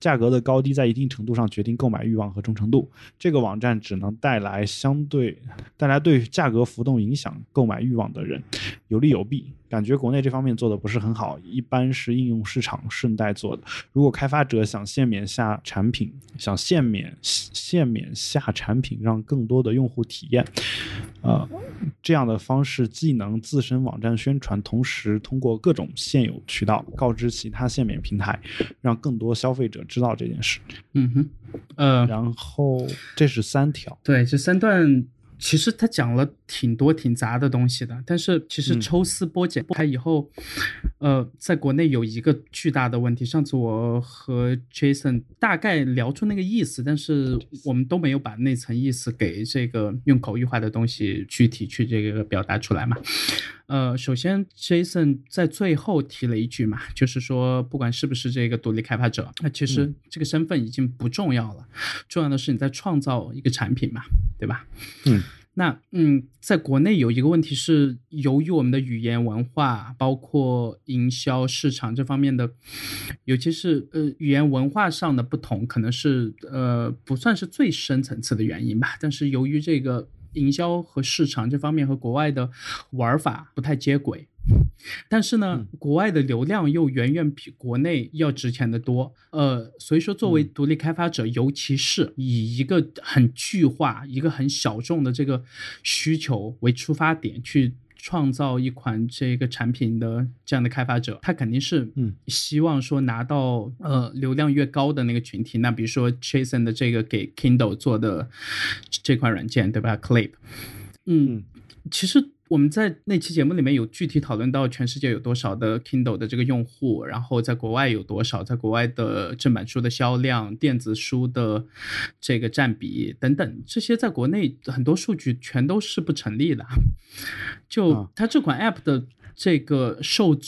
价格的高低在一定程度上决定购买欲望和忠诚度。这个网站只能带来相对带来对价格浮动影响购买欲望的人，有利有弊。感觉国内这方面做的不是很好，一般是应用市场顺带做的。如果开发者想限免下产品，想限免限免下产品，让更多的用户体验，呃，这样的方式既能自身网站宣传，同时通过各种现有渠道。告知其他限免平台，让更多消费者知道这件事。嗯哼，呃，然后这是三条。对，这三段其实他讲了挺多挺杂的东西的，但是其实抽丝剥茧剥开以后，呃，在国内有一个巨大的问题。上次我和 Jason 大概聊出那个意思，但是我们都没有把那层意思给这个用口语化的东西具体去这个表达出来嘛。呃，首先，Jason 在最后提了一句嘛，就是说，不管是不是这个独立开发者，那其实这个身份已经不重要了，重要的是你在创造一个产品嘛，对吧？嗯，那嗯，在国内有一个问题是，由于我们的语言文化，包括营销市场这方面的，尤其是呃语言文化上的不同，可能是呃不算是最深层次的原因吧，但是由于这个。营销和市场这方面和国外的玩法不太接轨，但是呢，国外的流量又远远比国内要值钱的多。呃，所以说作为独立开发者，尤其是以一个很巨化、一个很小众的这个需求为出发点去。创造一款这个产品的这样的开发者，他肯定是嗯希望说拿到呃流量越高的那个群体。那比如说 Jason 的这个给 Kindle 做的这款软件，对吧？Clip，嗯，其实。我们在那期节目里面有具体讨论到全世界有多少的 Kindle 的这个用户，然后在国外有多少，在国外的正版书的销量、电子书的这个占比等等，这些在国内很多数据全都是不成立的。就它这款 App 的。这个受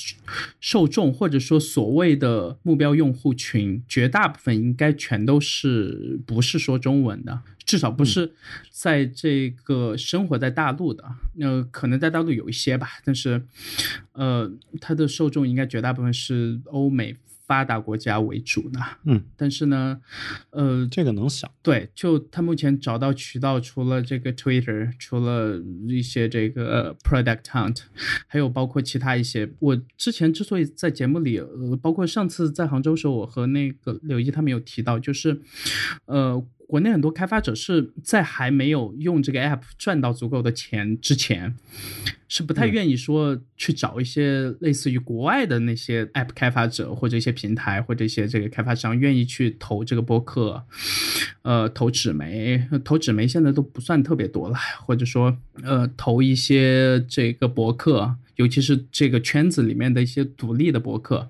受众或者说所谓的目标用户群，绝大部分应该全都是不是说中文的，至少不是在这个生活在大陆的。那可能在大陆有一些吧，但是，呃，它的受众应该绝大部分是欧美。发达国家为主呢，嗯，但是呢，呃，这个能想对，就他目前找到渠道，除了这个 Twitter，除了一些这个 Product Hunt，还有包括其他一些。我之前之所以在节目里，呃，包括上次在杭州时候，我和那个柳毅他们有提到，就是，呃。国内很多开发者是在还没有用这个 app 赚到足够的钱之前，是不太愿意说去找一些类似于国外的那些 app 开发者或者一些平台或者一些这个开发商愿意去投这个播客，呃，投纸媒，投纸媒现在都不算特别多了，或者说呃，投一些这个博客。尤其是这个圈子里面的一些独立的博客，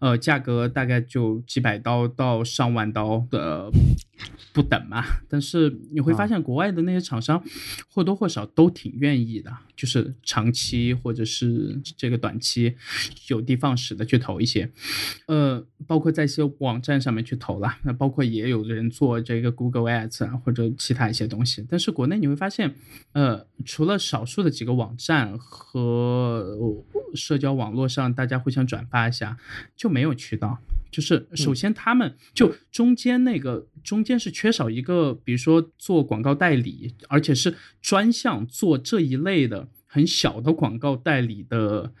呃，价格大概就几百刀到上万刀的不等嘛。但是你会发现，国外的那些厂商或多或少都挺愿意的，就是长期或者是这个短期有的放矢的去投一些，呃，包括在一些网站上面去投了。那包括也有的人做这个 Google Ads 啊，或者其他一些东西。但是国内你会发现，呃，除了少数的几个网站和，社交网络上大家互相转发一下就没有渠道。就是首先他们就中间那个中间是缺少一个，比如说做广告代理，而且是专项做这一类的很小的广告代理的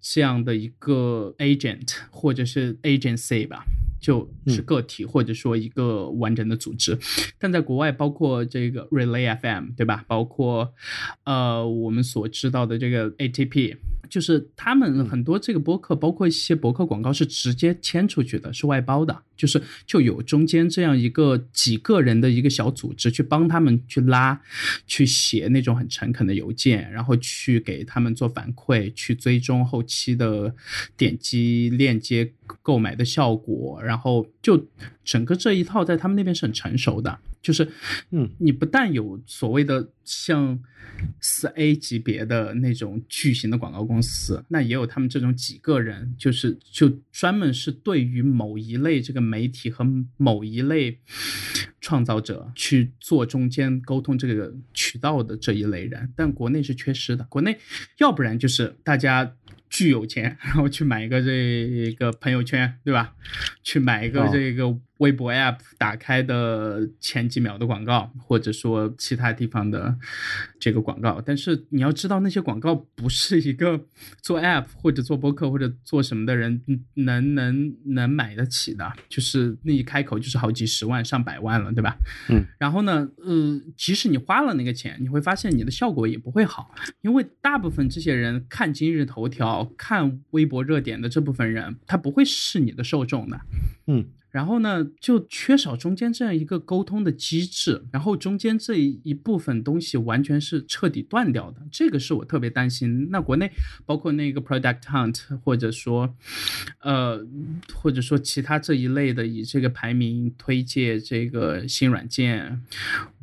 这样的一个 agent 或者是 agency 吧。就是个体或者说一个完整的组织，但在国外，包括这个 Relay FM，对吧？包括呃我们所知道的这个 ATP，就是他们很多这个播客，包括一些博客广告是直接签出去的，是外包的，就是就有中间这样一个几个人的一个小组织去帮他们去拉，去写那种很诚恳的邮件，然后去给他们做反馈，去追踪后期的点击链接购买的效果。然后就整个这一套在他们那边是很成熟的，就是，嗯，你不但有所谓的像四 A 级别的那种巨型的广告公司，那也有他们这种几个人，就是就专门是对于某一类这个媒体和某一类创造者去做中间沟通这个渠道的这一类人，但国内是缺失的，国内要不然就是大家。巨有钱，然后去买一个这个朋友圈，对吧？去买一个这个。微博 App 打开的前几秒的广告，或者说其他地方的这个广告，但是你要知道，那些广告不是一个做 App 或者做播客或者做什么的人能能能买得起的，就是那一开口就是好几十万、上百万了，对吧？嗯。然后呢，呃，即使你花了那个钱，你会发现你的效果也不会好，因为大部分这些人看今日头条、看微博热点的这部分人，他不会是你的受众的。嗯。然后呢，就缺少中间这样一个沟通的机制，然后中间这一部分东西完全是彻底断掉的，这个是我特别担心。那国内包括那个 Product Hunt，或者说，呃，或者说其他这一类的以这个排名推荐这个新软件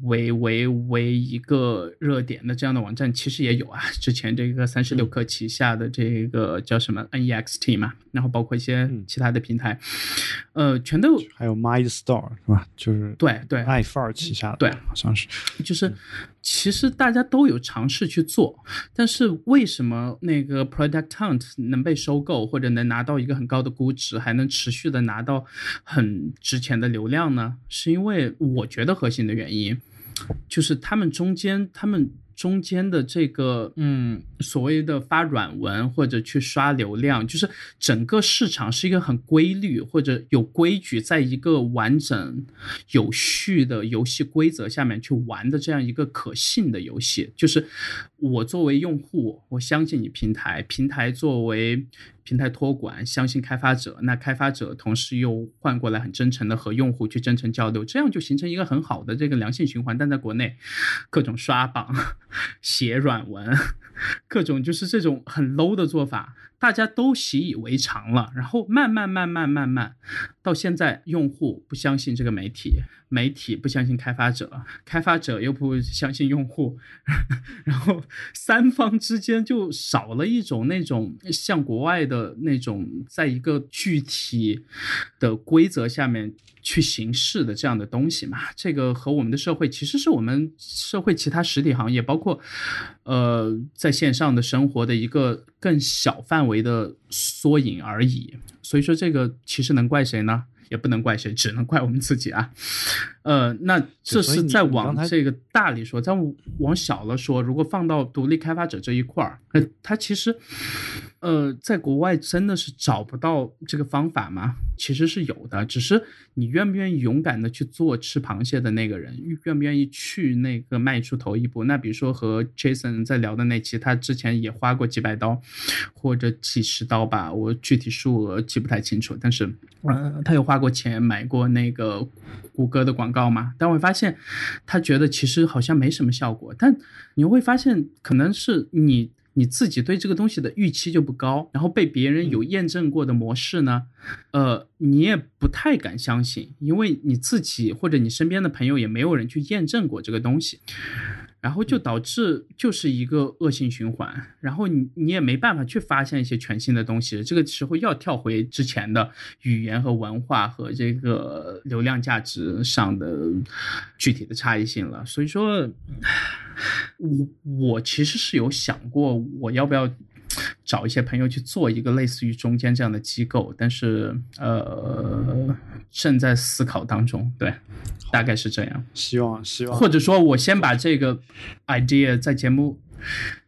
为为为一个热点的这样的网站，其实也有啊。之前这个三十六氪旗下的这个叫什么 Next 嘛，然后包括一些其他的平台，呃，全。都还有 My Store 是吧？就是对对，爱范儿旗下的，对，好像是。就是其实大家都有尝试去做，但是为什么那个 Product Hunt 能被收购，或者能拿到一个很高的估值，还能持续的拿到很值钱的流量呢？是因为我觉得核心的原因就是他们中间他们。中间的这个嗯所谓的发软文或者去刷流量，就是整个市场是一个很规律或者有规矩，在一个完整有序的游戏规则下面去玩的这样一个可信的游戏。就是我作为用户，我相信你平台，平台作为。平台托管，相信开发者，那开发者同时又换过来很真诚的和用户去真诚交流，这样就形成一个很好的这个良性循环。但在国内，各种刷榜、写软文，各种就是这种很 low 的做法。大家都习以为常了，然后慢慢慢慢慢慢，到现在用户不相信这个媒体，媒体不相信开发者，开发者又不相信用户，然后三方之间就少了一种那种像国外的那种，在一个具体的规则下面。去行事的这样的东西嘛，这个和我们的社会其实是我们社会其他实体行业，包括呃在线上的生活的一个更小范围的缩影而已。所以说，这个其实能怪谁呢？也不能怪谁，只能怪我们自己啊。呃，那这是在往这个大里说，再往小了说，如果放到独立开发者这一块儿，那他其实。呃，在国外真的是找不到这个方法吗？其实是有的，只是你愿不愿意勇敢的去做吃螃蟹的那个人，愿不愿意去那个迈出头一步？那比如说和 Jason 在聊的那期，他之前也花过几百刀或者几十刀吧，我具体数额记不太清楚，但是，呃，他有花过钱买过那个谷歌的广告嘛？但会发现他觉得其实好像没什么效果，但你会发现可能是你。你自己对这个东西的预期就不高，然后被别人有验证过的模式呢，呃，你也不太敢相信，因为你自己或者你身边的朋友也没有人去验证过这个东西。然后就导致就是一个恶性循环，然后你你也没办法去发现一些全新的东西，这个时候要跳回之前的语言和文化和这个流量价值上的具体的差异性了。所以说，我我其实是有想过我要不要找一些朋友去做一个类似于中间这样的机构，但是呃正在思考当中，对。大概是这样，希望希望，或者说我先把这个 idea 在节目。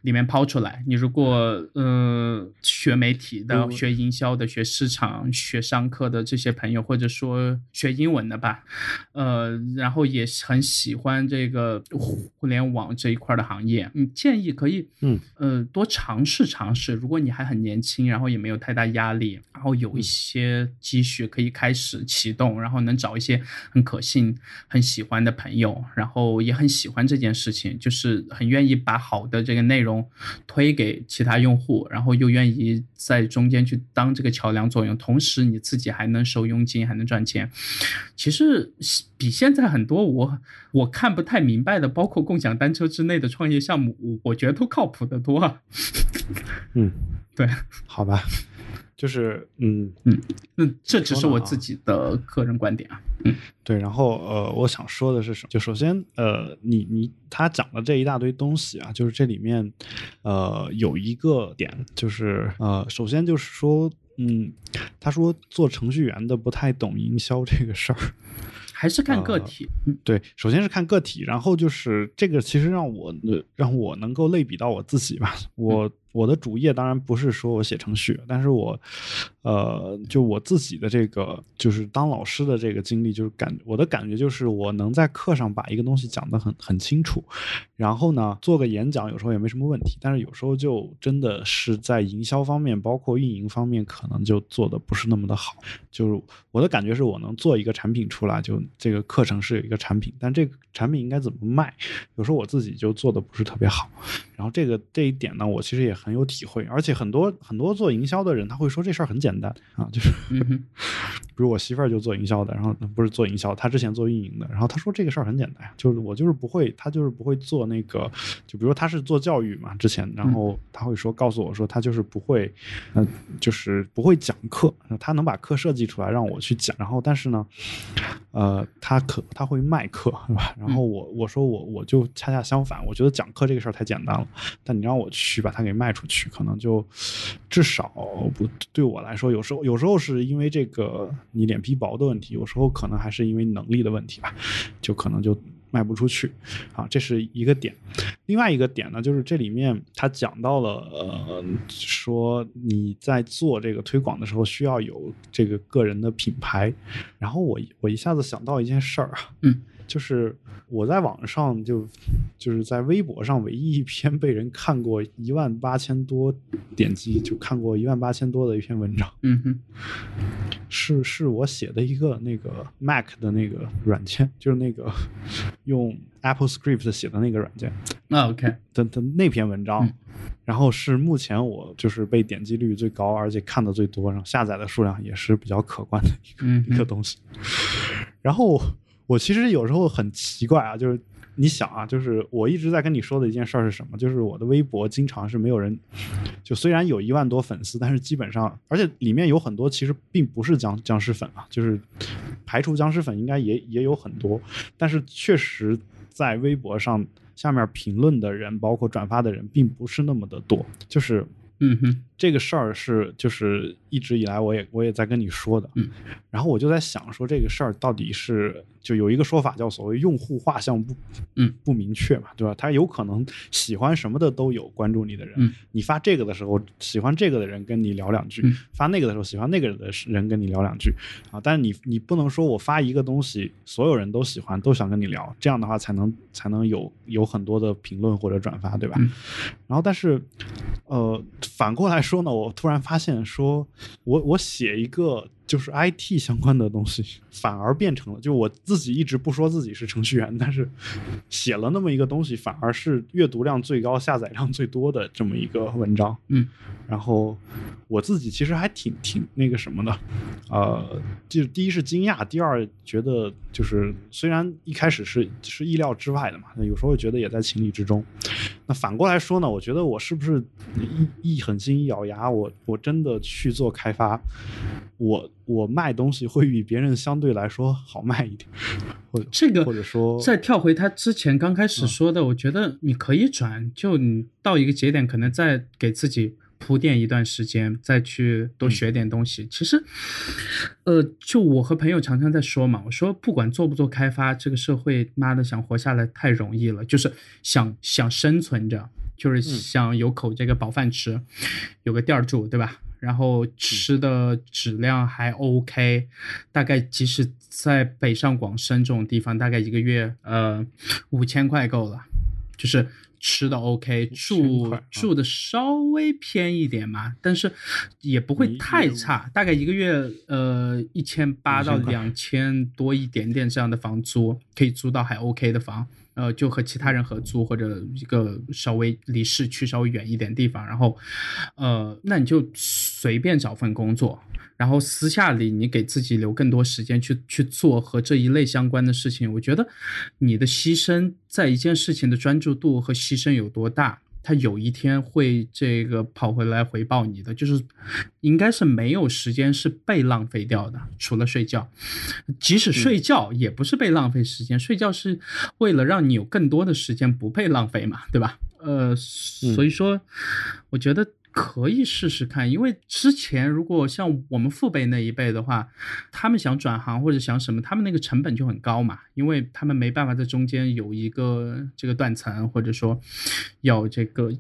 里面抛出来，你如果呃学媒体的、学营销的、学市场、学商科的这些朋友，或者说学英文的吧，呃，然后也很喜欢这个互联网这一块的行业，嗯，建议可以，嗯呃多尝试尝试。如果你还很年轻，然后也没有太大压力，然后有一些积蓄，可以开始启动，然后能找一些很可信、很喜欢的朋友，然后也很喜欢这件事情，就是很愿意把好的这个内容。推给其他用户，然后又愿意在中间去当这个桥梁作用，同时你自己还能收佣金，还能赚钱。其实比现在很多我我看不太明白的，包括共享单车之内的创业项目，我我觉得都靠谱的多。嗯，对，好吧。就是嗯嗯，那这只是我自己的个人观点啊。嗯，对。然后呃，我想说的是什么？就首先呃，你你他讲的这一大堆东西啊，就是这里面呃有一个点，就是呃，首先就是说，嗯，他说做程序员的不太懂营销这个事儿，还是看个体。对，首先是看个体，然后就是这个其实让我让我能够类比到我自己吧，我。我的主业当然不是说我写程序，但是我，呃，就我自己的这个，就是当老师的这个经历，就是感我的感觉就是我能在课上把一个东西讲得很很清楚，然后呢，做个演讲有时候也没什么问题，但是有时候就真的是在营销方面，包括运营方面，可能就做的不是那么的好。就是我的感觉是我能做一个产品出来，就这个课程是有一个产品，但这个产品应该怎么卖，有时候我自己就做的不是特别好。然后这个这一点呢，我其实也。很有体会，而且很多很多做营销的人，他会说这事儿很简单啊，就是，比如我媳妇儿就做营销的，然后不是做营销，她之前做运营的，然后她说这个事儿很简单，就是我就是不会，她就是不会做那个，就比如她是做教育嘛，之前，然后她会说告诉我说她就是不会，嗯，就是不会讲课，她能把课设计出来让我去讲，然后但是呢，呃，她可她会卖课是吧？然后我我说我我就恰恰相反，我觉得讲课这个事儿太简单了，但你让我去把它给。卖出去可能就至少不对我来说，有时候有时候是因为这个你脸皮薄的问题，有时候可能还是因为能力的问题吧，就可能就卖不出去。啊，这是一个点。另外一个点呢，就是这里面他讲到了，呃，说你在做这个推广的时候需要有这个个人的品牌，然后我我一下子想到一件事儿啊，嗯，就是我在网上就就是在微博上唯一一篇被人看过一万八千多点击，就看过一万八千多的一篇文章，嗯哼，是是我写的一个那个 Mac 的那个软件，就是那个 用 Apple Script 写的那个软件。那 OK 的的那篇文章，然后是目前我就是被点击率最高，而且看的最多，然后下载的数量也是比较可观的一个、一个东西。然后我其实有时候很奇怪啊，就是你想啊，就是我一直在跟你说的一件事儿是什么？就是我的微博经常是没有人，就虽然有一万多粉丝，但是基本上，而且里面有很多其实并不是僵僵尸粉啊，就是排除僵尸粉应该也也有很多，但是确实在微博上。下面评论的人，包括转发的人，并不是那么的多，就是，嗯哼，这个事儿是就是一直以来我也我也在跟你说的，嗯，然后我就在想说这个事儿到底是。就有一个说法叫所谓用户画像不，嗯，不明确嘛，对吧？他有可能喜欢什么的都有，关注你的人，嗯，你发这个的时候，喜欢这个的人跟你聊两句，发那个的时候，喜欢那个的人跟你聊两句，啊，但是你你不能说我发一个东西，所有人都喜欢，都想跟你聊，这样的话才能才能有有很多的评论或者转发，对吧？然后但是，呃，反过来说呢，我突然发现，说我我写一个。就是 IT 相关的东西，反而变成了，就我自己一直不说自己是程序员，但是写了那么一个东西，反而是阅读量最高、下载量最多的这么一个文章。嗯，然后我自己其实还挺挺那个什么的，呃，就第一是惊讶，第二觉得就是虽然一开始是是意料之外的嘛，那有时候觉得也在情理之中。那反过来说呢，我觉得我是不是一一狠心一咬牙，我我真的去做开发，我。我卖东西会比别人相对来说好卖一点，或者这个或者说再跳回他之前刚开始说的，我觉得你可以转，就你到一个节点，可能再给自己铺垫一段时间，再去多学点东西。其实，呃，就我和朋友常常在说嘛，我说不管做不做开发，这个社会妈的想活下来太容易了，就是想想生存着，就是想有口这个饱饭吃，有个店儿住，对吧？然后吃的质量还 OK，大概即使在北上广深这种地方，大概一个月呃五千块够了，就是吃的 OK，住住的稍微偏一点嘛，但是也不会太差，大概一个月呃一千八到两千多一点点这样的房租，可以租到还 OK 的房。呃，就和其他人合租，或者一个稍微离市区稍微远一点地方，然后，呃，那你就随便找份工作，然后私下里你给自己留更多时间去去做和这一类相关的事情。我觉得你的牺牲在一件事情的专注度和牺牲有多大？他有一天会这个跑回来回报你的，就是应该是没有时间是被浪费掉的，除了睡觉，即使睡觉也不是被浪费时间，睡觉是为了让你有更多的时间不被浪费嘛，对吧？呃，所以说，我觉得。可以试试看，因为之前如果像我们父辈那一辈的话，他们想转行或者想什么，他们那个成本就很高嘛，因为他们没办法在中间有一个这个断层，或者说要这个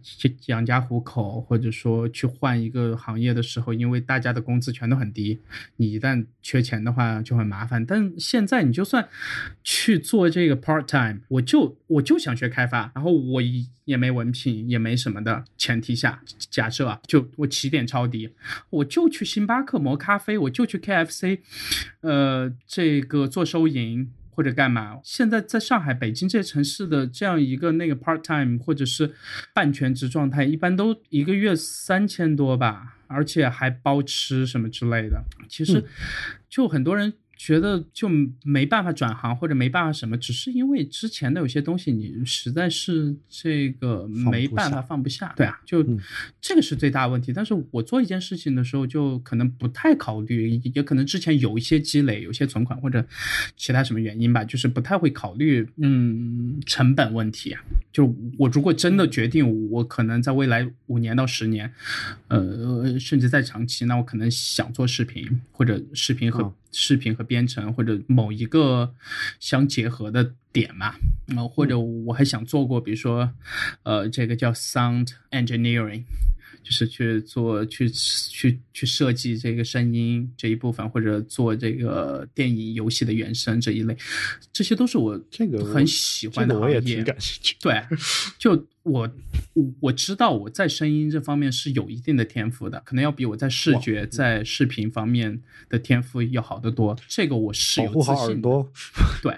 养家糊口，或者说去换一个行业的时候，因为大家的工资全都很低，你一旦缺钱的话就很麻烦。但现在你就算去做这个 part time，我就我就想学开发，然后我也没文凭，也没什么的前提下，假设。啊？就我起点超低，我就去星巴克磨咖啡，我就去 KFC，呃，这个做收银或者干嘛？现在在上海、北京这些城市的这样一个那个 part time 或者是半全职状态，一般都一个月三千多吧，而且还包吃什么之类的。其实，就很多人。觉得就没办法转行或者没办法什么，只是因为之前的有些东西你实在是这个没办法放不下。对啊，就这个是最大的问题。但是我做一件事情的时候，就可能不太考虑，也可能之前有一些积累、有些存款或者其他什么原因吧，就是不太会考虑嗯成本问题。就我如果真的决定，我可能在未来五年到十年，呃，甚至在长期，那我可能想做视频或者视频和视频和编程或者某一个相结合的点嘛，呃，或者我还想做过，比如说，呃，这个叫 sound engineering。就是去做、去、去、去设计这个声音这一部分，或者做这个电影、游戏的原声这一类，这些都是我这个很喜欢的行业。我也挺感兴趣。对，就我我我知道我在声音这方面是有一定的天赋的，可能要比我在视觉、在视频方面的天赋要好得多。这个我是有自信。对，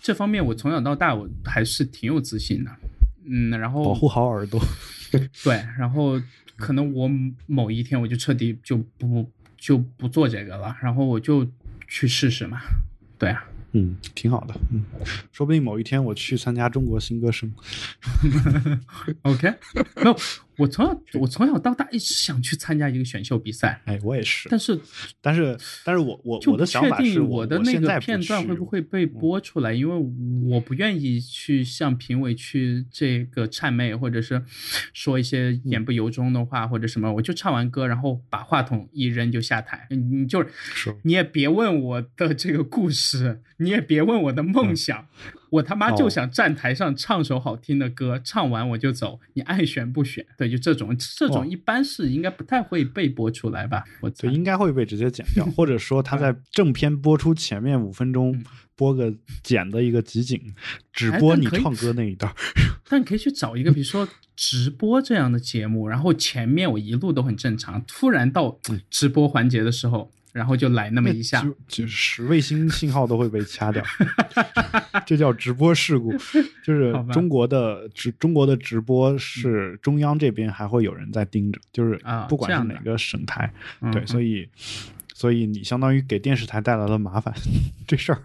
这方面我从小到大我还是挺有自信的。嗯，然后保护好耳朵。对，然后。可能我某一天我就彻底就不就不做这个了，然后我就去试试嘛，对啊，嗯，挺好的，嗯，说不定某一天我去参加中国新歌声，OK，没有。我从小我从小到大一直想去参加一个选秀比赛，哎，我也是。但是，但是，但是我我我的想法是，我的那个片段会不会被播出来？因为我不愿意去向评委去这个谄媚，或者是说一些言不由衷的话，或者什么。我就唱完歌，然后把话筒一扔就下台。你就是，你也别问我的这个故事，你也别问我的梦想。我他妈就想站台上唱首好听的歌，唱完我就走，你爱选不选？对，就这种，这种一般是应该不太会被播出来吧？我对，应该会被直接剪掉，或者说他在正片播出前面五分钟播个剪的一个集锦，只播你唱歌那一段。但你可以去找一个，比如说直播这样的节目，然后前面我一路都很正常，突然到直播环节的时候。然后就来那么一下，就是卫星信号都会被掐掉，这叫直播事故。就是中国的直中国的直播是中央这边还会有人在盯着，就是不管是哪个省台，对，所以。所以你相当于给电视台带来了麻烦，这事儿，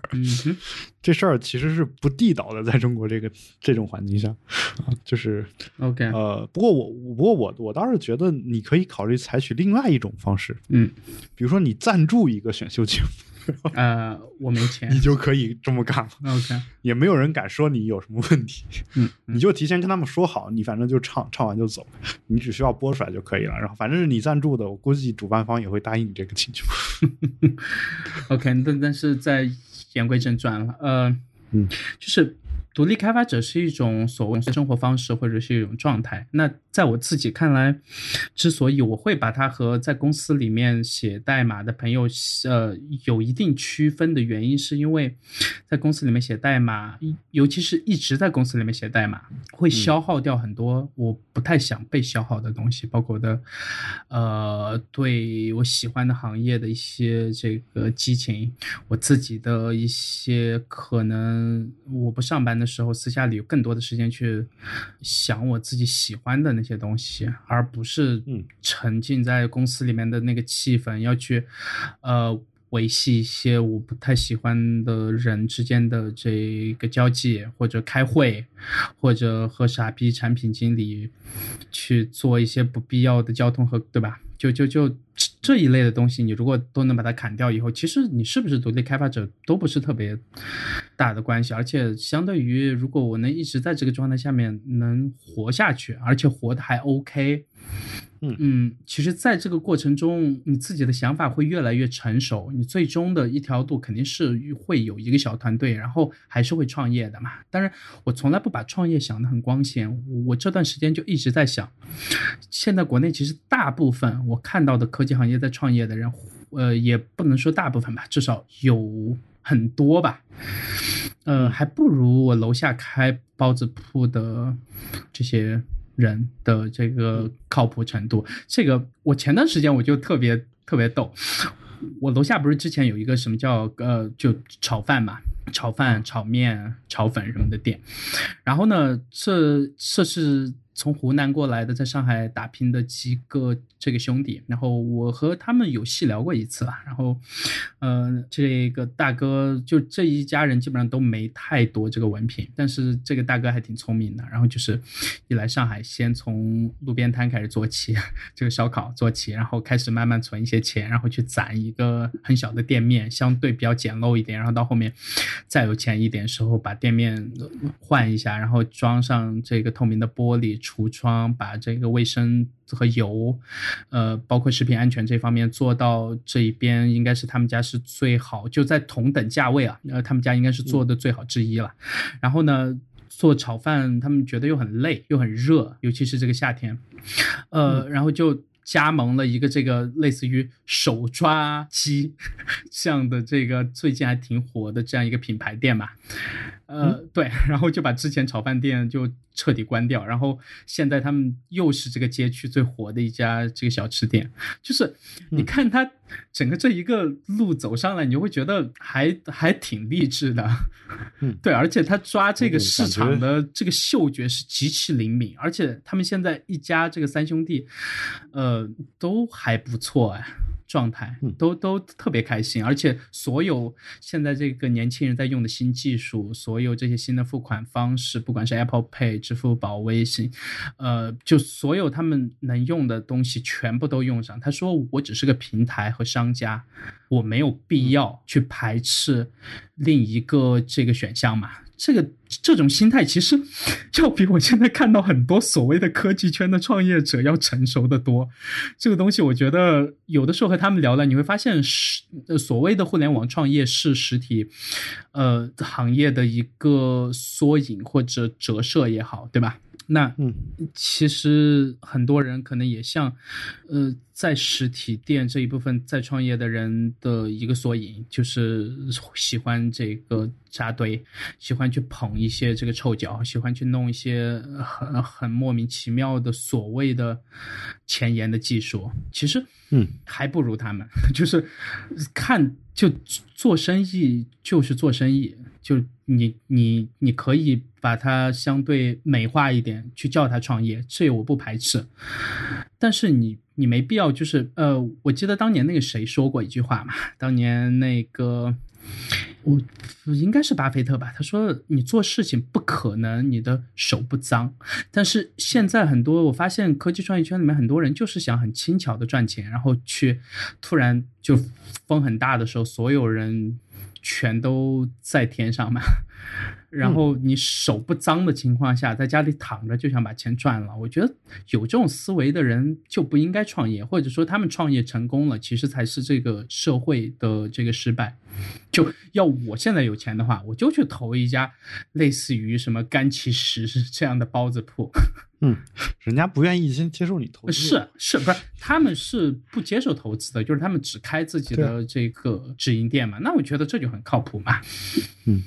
这事儿其实是不地道的，在中国这个这种环境下，就是 OK，呃，不过我不过我我倒是觉得你可以考虑采取另外一种方式，嗯，比如说你赞助一个选秀节目。呃，我没钱，你就可以这么干了。OK，也没有人敢说你有什么问题。嗯，你就提前跟他们说好，你反正就唱，唱完就走，你只需要播出来就可以了。然后反正是你赞助的，我估计主办方也会答应你这个请求。OK，但但是在言归正传了，呃，嗯，就是。独立开发者是一种所谓生活方式，或者是一种状态。那在我自己看来，之所以我会把它和在公司里面写代码的朋友，呃，有一定区分的原因，是因为在公司里面写代码，尤其是一直在公司里面写代码，会消耗掉很多我不太想被消耗的东西，包括我的，呃，对我喜欢的行业的一些这个激情，我自己的一些可能我不上班的。时候私下里有更多的时间去想我自己喜欢的那些东西，而不是沉浸在公司里面的那个气氛，要去呃维系一些我不太喜欢的人之间的这个交际，或者开会，或者和傻逼产品经理去做一些不必要的交通和对吧？就就就这一类的东西，你如果都能把它砍掉以后，其实你是不是独立开发者都不是特别大的关系。而且相对于，如果我能一直在这个状态下面能活下去，而且活得还 OK。嗯嗯，其实，在这个过程中，你自己的想法会越来越成熟。你最终的一条路肯定是会有一个小团队，然后还是会创业的嘛。当然，我从来不把创业想得很光鲜。我这段时间就一直在想，现在国内其实大部分我看到的科技行业在创业的人，呃，也不能说大部分吧，至少有很多吧。呃，还不如我楼下开包子铺的这些。人的这个靠谱程度，这个我前段时间我就特别特别逗，我楼下不是之前有一个什么叫呃就炒饭嘛，炒饭、炒面、炒粉什么的店，然后呢，这这是。从湖南过来的，在上海打拼的几个这个兄弟，然后我和他们有细聊过一次吧。然后，呃，这个大哥就这一家人基本上都没太多这个文凭，但是这个大哥还挺聪明的。然后就是一来上海，先从路边摊开始做起，这个烧烤做起，然后开始慢慢存一些钱，然后去攒一个很小的店面，相对比较简陋一点。然后到后面再有钱一点时候，把店面换一下，然后装上这个透明的玻璃。橱窗，把这个卫生和油，呃，包括食品安全这方面做到这一边，应该是他们家是最好，就在同等价位啊，呃，他们家应该是做的最好之一了。然后呢，做炒饭他们觉得又很累又很热，尤其是这个夏天，呃，然后就。加盟了一个这个类似于手抓鸡 这样的这个最近还挺火的这样一个品牌店嘛，呃，对，然后就把之前炒饭店就。彻底关掉，然后现在他们又是这个街区最火的一家这个小吃店，就是你看他整个这一个路走上来，你就会觉得还还挺励志的，嗯，对，而且他抓这个市场的这个嗅觉是极其灵敏，而且他们现在一家这个三兄弟，呃，都还不错哎。状态都都特别开心，而且所有现在这个年轻人在用的新技术，所有这些新的付款方式，不管是 Apple Pay、支付宝、微信，呃，就所有他们能用的东西全部都用上。他说：“我只是个平台和商家，我没有必要去排斥另一个这个选项嘛。”这个这种心态其实 要比我现在看到很多所谓的科技圈的创业者要成熟的多。这个东西，我觉得有的时候和他们聊了，你会发现是所谓的互联网创业是实体呃行业的一个缩影或者折射也好，对吧？那嗯，其实很多人可能也像，呃，在实体店这一部分在创业的人的一个缩影，就是喜欢这个扎堆，喜欢去捧一些这个臭脚，喜欢去弄一些很很莫名其妙的所谓的前沿的技术。其实，嗯，还不如他们，就是看就做生意就是做生意，就你你你可以。把它相对美化一点，去叫他创业，这我不排斥。但是你你没必要，就是呃，我记得当年那个谁说过一句话嘛，当年那个我应该是巴菲特吧，他说你做事情不可能你的手不脏。但是现在很多我发现科技创业圈里面很多人就是想很轻巧的赚钱，然后去突然就风很大的时候，所有人全都在天上嘛。然后你手不脏的情况下，在家里躺着就想把钱赚了，我觉得有这种思维的人就不应该创业，或者说他们创业成功了，其实才是这个社会的这个失败。就要我现在有钱的话，我就去投一家类似于什么甘其食这样的包子铺。嗯，人家不愿意先接受你投资，是是不是？他们是不接受投资的，就是他们只开自己的这个直营店嘛。那我觉得这就很靠谱嘛。嗯，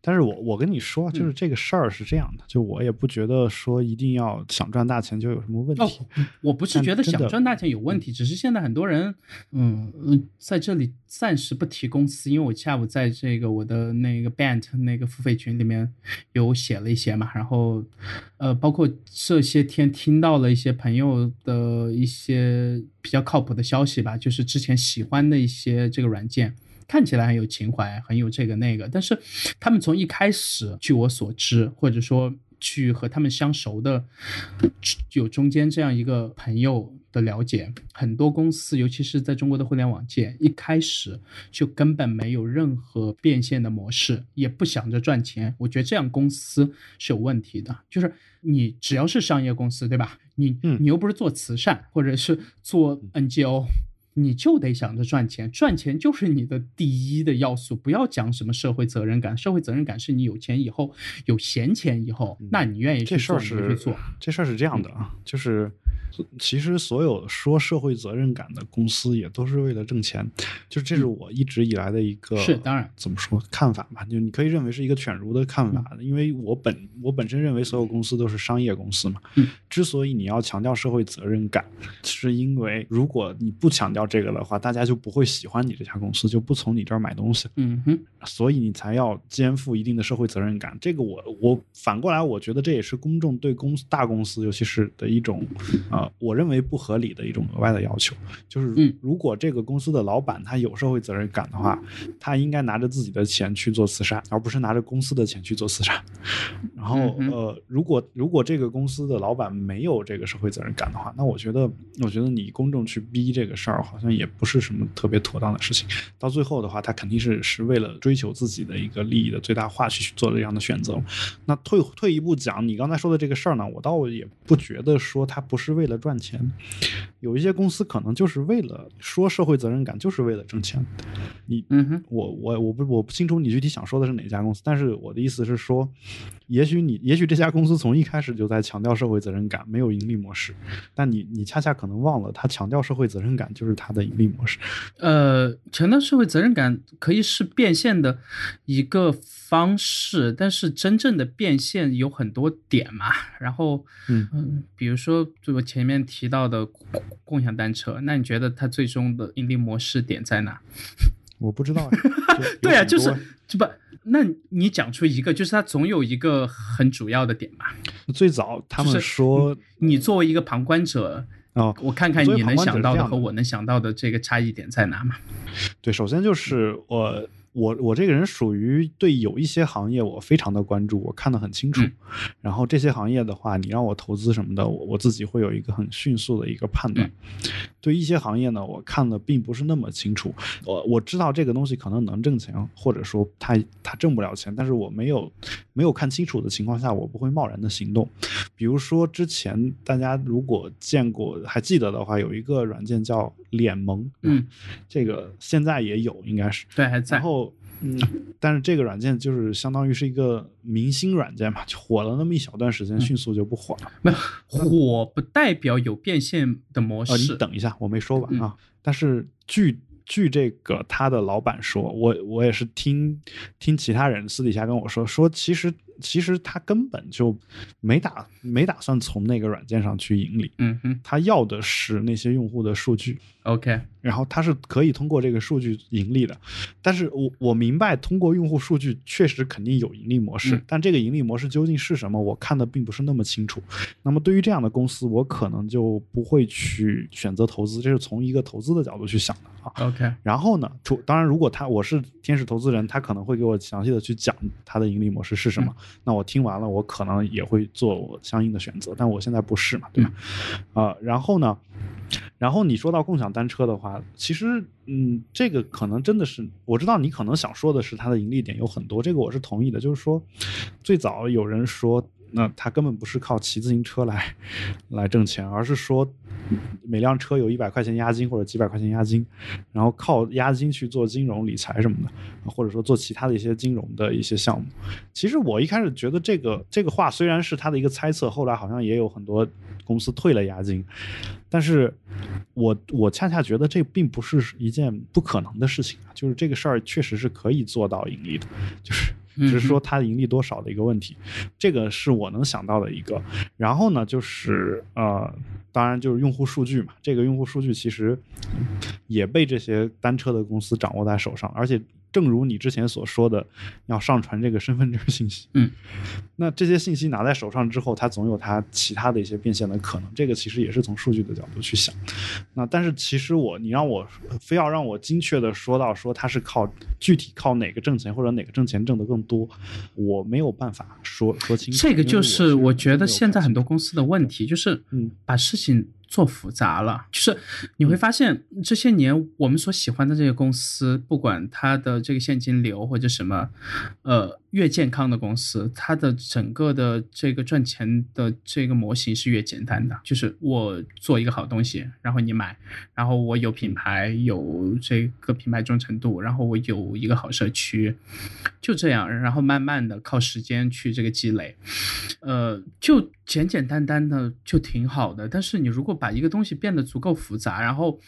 但是我我跟你说，就是这个事儿是这样的，就我也不觉得说一定要想赚大钱就有什么问题。我不是觉得想赚大钱有问题，只是现在很多人，嗯嗯，在这里暂时不提公司，因为我下午在这个我的那个 band 那个付费群里面有写了一些嘛，然后呃，包括。这些天听到了一些朋友的一些比较靠谱的消息吧，就是之前喜欢的一些这个软件，看起来很有情怀，很有这个那个，但是他们从一开始，据我所知，或者说去和他们相熟的，有中间这样一个朋友。的了解，很多公司，尤其是在中国的互联网界，一开始就根本没有任何变现的模式，也不想着赚钱。我觉得这样公司是有问题的。就是你只要是商业公司，对吧？你你又不是做慈善或者是做 NGO，你就得想着赚钱，赚钱就是你的第一的要素。不要讲什么社会责任感，社会责任感是你有钱以后有闲钱以后，那你愿意去做你就去做。这事儿是这样的啊，就是。其实，所有说社会责任感的公司也都是为了挣钱，就是这是我一直以来的一个是当然怎么说看法吧？就你可以认为是一个犬儒的看法，因为我本我本身认为所有公司都是商业公司嘛。之所以你要强调社会责任感，是因为如果你不强调这个的话，大家就不会喜欢你这家公司，就不从你这儿买东西。嗯哼，所以你才要肩负一定的社会责任感。这个我我反过来，我觉得这也是公众对公大公司，尤其是的一种啊。呃，我认为不合理的一种额外的要求，就是如果这个公司的老板他有社会责任感的话，他应该拿着自己的钱去做慈善，而不是拿着公司的钱去做慈善。然后呃，如果如果这个公司的老板没有这个社会责任感的话，那我觉得我觉得你公众去逼这个事儿好像也不是什么特别妥当的事情。到最后的话，他肯定是是为了追求自己的一个利益的最大化去做这样的选择。那退退一步讲，你刚才说的这个事儿呢，我倒也不觉得说他不是为了赚钱。有一些公司可能就是为了说社会责任感，就是为了挣钱。你，嗯哼，我我我不我不清楚你具体想说的是哪家公司，但是我的意思是说，也许你也许这家公司从一开始就在强调社会责任感，没有盈利模式，但你你恰恰可能忘了，他强调社会责任感就是他的盈利模式。呃，强调社会责任感可以是变现的一个方式，但是真正的变现有很多点嘛。然后，嗯嗯，比如说就我前面提到的。共享单车，那你觉得它最终的盈利模式点在哪？我不知道。对啊，就是就不，那你讲出一个，就是它总有一个很主要的点吧。最早他们说，你作为一个旁观者哦，我看看你能想到的和我能想到的这个差异点在哪嘛？对，首先就是我。我我这个人属于对有一些行业我非常的关注，我看得很清楚。然后这些行业的话，你让我投资什么的，我我自己会有一个很迅速的一个判断。对一些行业呢，我看的并不是那么清楚。我我知道这个东西可能能挣钱，或者说它它挣不了钱，但是我没有没有看清楚的情况下，我不会贸然的行动。比如说之前大家如果见过还记得的话，有一个软件叫脸萌，嗯，这个现在也有，应该是对还在。然后嗯，但是这个软件就是相当于是一个明星软件嘛，就火了那么一小段时间，迅速就不火了。没火不代表有变现的模式。你等一下，我没说完啊。但是据据这个他的老板说，我我也是听听其他人私底下跟我说，说其实。其实他根本就没打没打算从那个软件上去盈利，嗯哼，他要的是那些用户的数据，OK，然后它是可以通过这个数据盈利的，但是我我明白通过用户数据确实肯定有盈利模式，但这个盈利模式究竟是什么，我看的并不是那么清楚。那么对于这样的公司，我可能就不会去选择投资，这是从一个投资的角度去想的啊。OK，然后呢，当然如果他我是天使投资人，他可能会给我详细的去讲他的盈利模式是什么。那我听完了，我可能也会做我相应的选择，但我现在不是嘛，对吧？啊，然后呢，然后你说到共享单车的话，其实，嗯，这个可能真的是，我知道你可能想说的是它的盈利点有很多，这个我是同意的，就是说，最早有人说。那他根本不是靠骑自行车来来挣钱，而是说每辆车有一百块钱押金或者几百块钱押金，然后靠押金去做金融理财什么的，或者说做其他的一些金融的一些项目。其实我一开始觉得这个这个话虽然是他的一个猜测，后来好像也有很多公司退了押金，但是我我恰恰觉得这并不是一件不可能的事情啊，就是这个事儿确实是可以做到盈利的，就是。只是说它盈利多少的一个问题，这个是我能想到的一个。然后呢，就是呃，当然就是用户数据嘛，这个用户数据其实也被这些单车的公司掌握在手上，而且。正如你之前所说的，要上传这个身份证信息。嗯，那这些信息拿在手上之后，它总有它其他的一些变现的可能。这个其实也是从数据的角度去想。那但是其实我，你让我非要让我精确的说到说它是靠具体靠哪个挣钱或者哪个挣钱挣得更多，我没有办法说说清楚。这个就是我觉得现在很多公司的问题，就是嗯，把事情。做复杂了，就是你会发现这些年我们所喜欢的这些公司，不管它的这个现金流或者什么，呃。越健康的公司，它的整个的这个赚钱的这个模型是越简单的，就是我做一个好东西，然后你买，然后我有品牌，有这个品牌忠诚度，然后我有一个好社区，就这样，然后慢慢的靠时间去这个积累，呃，就简简单单的就挺好的。但是你如果把一个东西变得足够复杂，然后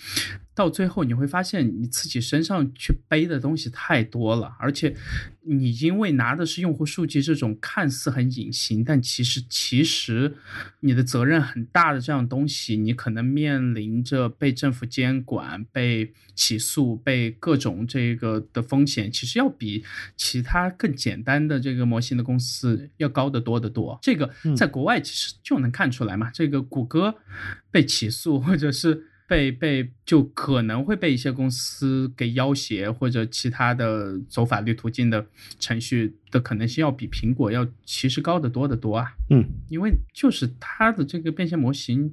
到最后你会发现你自己身上去背的东西太多了，而且你因为拿的是用户数据这种看似很隐形，但其实其实你的责任很大的这样东西，你可能面临着被政府监管、被起诉、被各种这个的风险，其实要比其他更简单的这个模型的公司要高得多得多。这个在国外其实就能看出来嘛，这个谷歌被起诉或者是。被被就可能会被一些公司给要挟，或者其他的走法律途径的程序的可能性要比苹果要其实高得多得多啊。嗯，因为就是它的这个变现模型，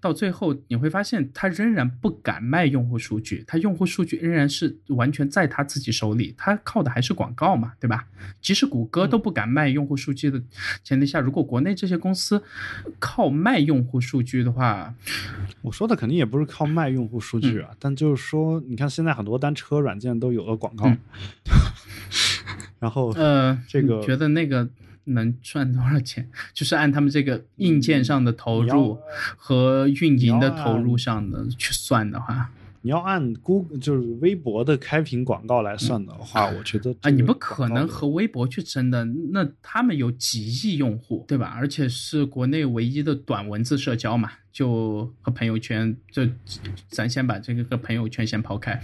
到最后你会发现，它仍然不敢卖用户数据，它用户数据仍然是完全在他自己手里，它靠的还是广告嘛，对吧？即使谷歌都不敢卖用户数据的前提下，如果国内这些公司靠卖用户数据的话，我说的肯定也不是。靠卖用户数据啊，但就是说，你看现在很多单车软件都有了广告，然后呃，这个觉得那个能赚多少钱？就是按他们这个硬件上的投入和运营的投入上的去算的话。你要按 Google 就是微博的开屏广告来算的话，我觉得啊，你不可能和微博去争的。那他们有几亿用户，对吧？而且是国内唯一的短文字社交嘛，就和朋友圈，就咱先把这个和朋友圈先抛开，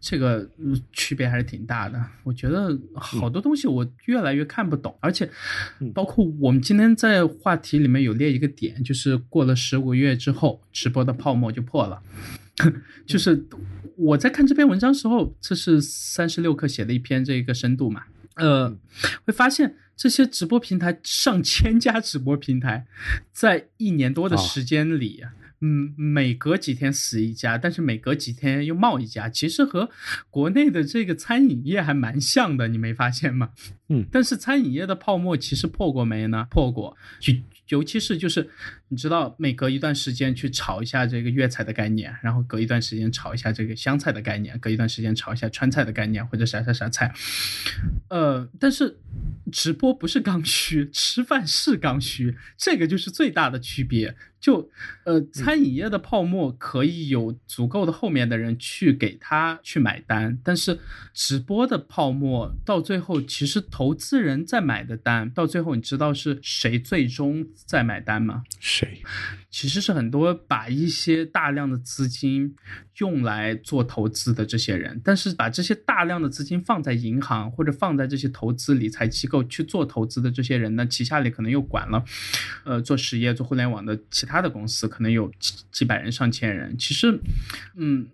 这个区别还是挺大的。我觉得好多东西我越来越看不懂，而且包括我们今天在话题里面有列一个点，就是过了十五个月之后，直播的泡沫就破了。就是我在看这篇文章时候，这是三十六氪写的一篇这个深度嘛，呃，会发现这些直播平台上千家直播平台，在一年多的时间里，嗯，每隔几天死一家，但是每隔几天又冒一家，其实和国内的这个餐饮业还蛮像的，你没发现吗？嗯，但是餐饮业的泡沫其实破过没呢？破过，就。尤其是就是你知道，每隔一段时间去炒一下这个粤菜的概念，然后隔一段时间炒一下这个湘菜的概念，隔一段时间炒一下川菜的概念或者啥啥啥菜，呃，但是直播不是刚需，吃饭是刚需，这个就是最大的区别。就呃，餐饮业的泡沫可以有足够的后面的人去给他去买单，但是直播的泡沫到最后，其实投资人在买的单，到最后你知道是谁最终在买单吗？谁？其实是很多把一些大量的资金用来做投资的这些人，但是把这些大量的资金放在银行或者放在这些投资理财机构去做投资的这些人呢，旗下里可能又管了，呃，做实业、做互联网的其他的公司，可能有几几百人、上千人。其实，嗯，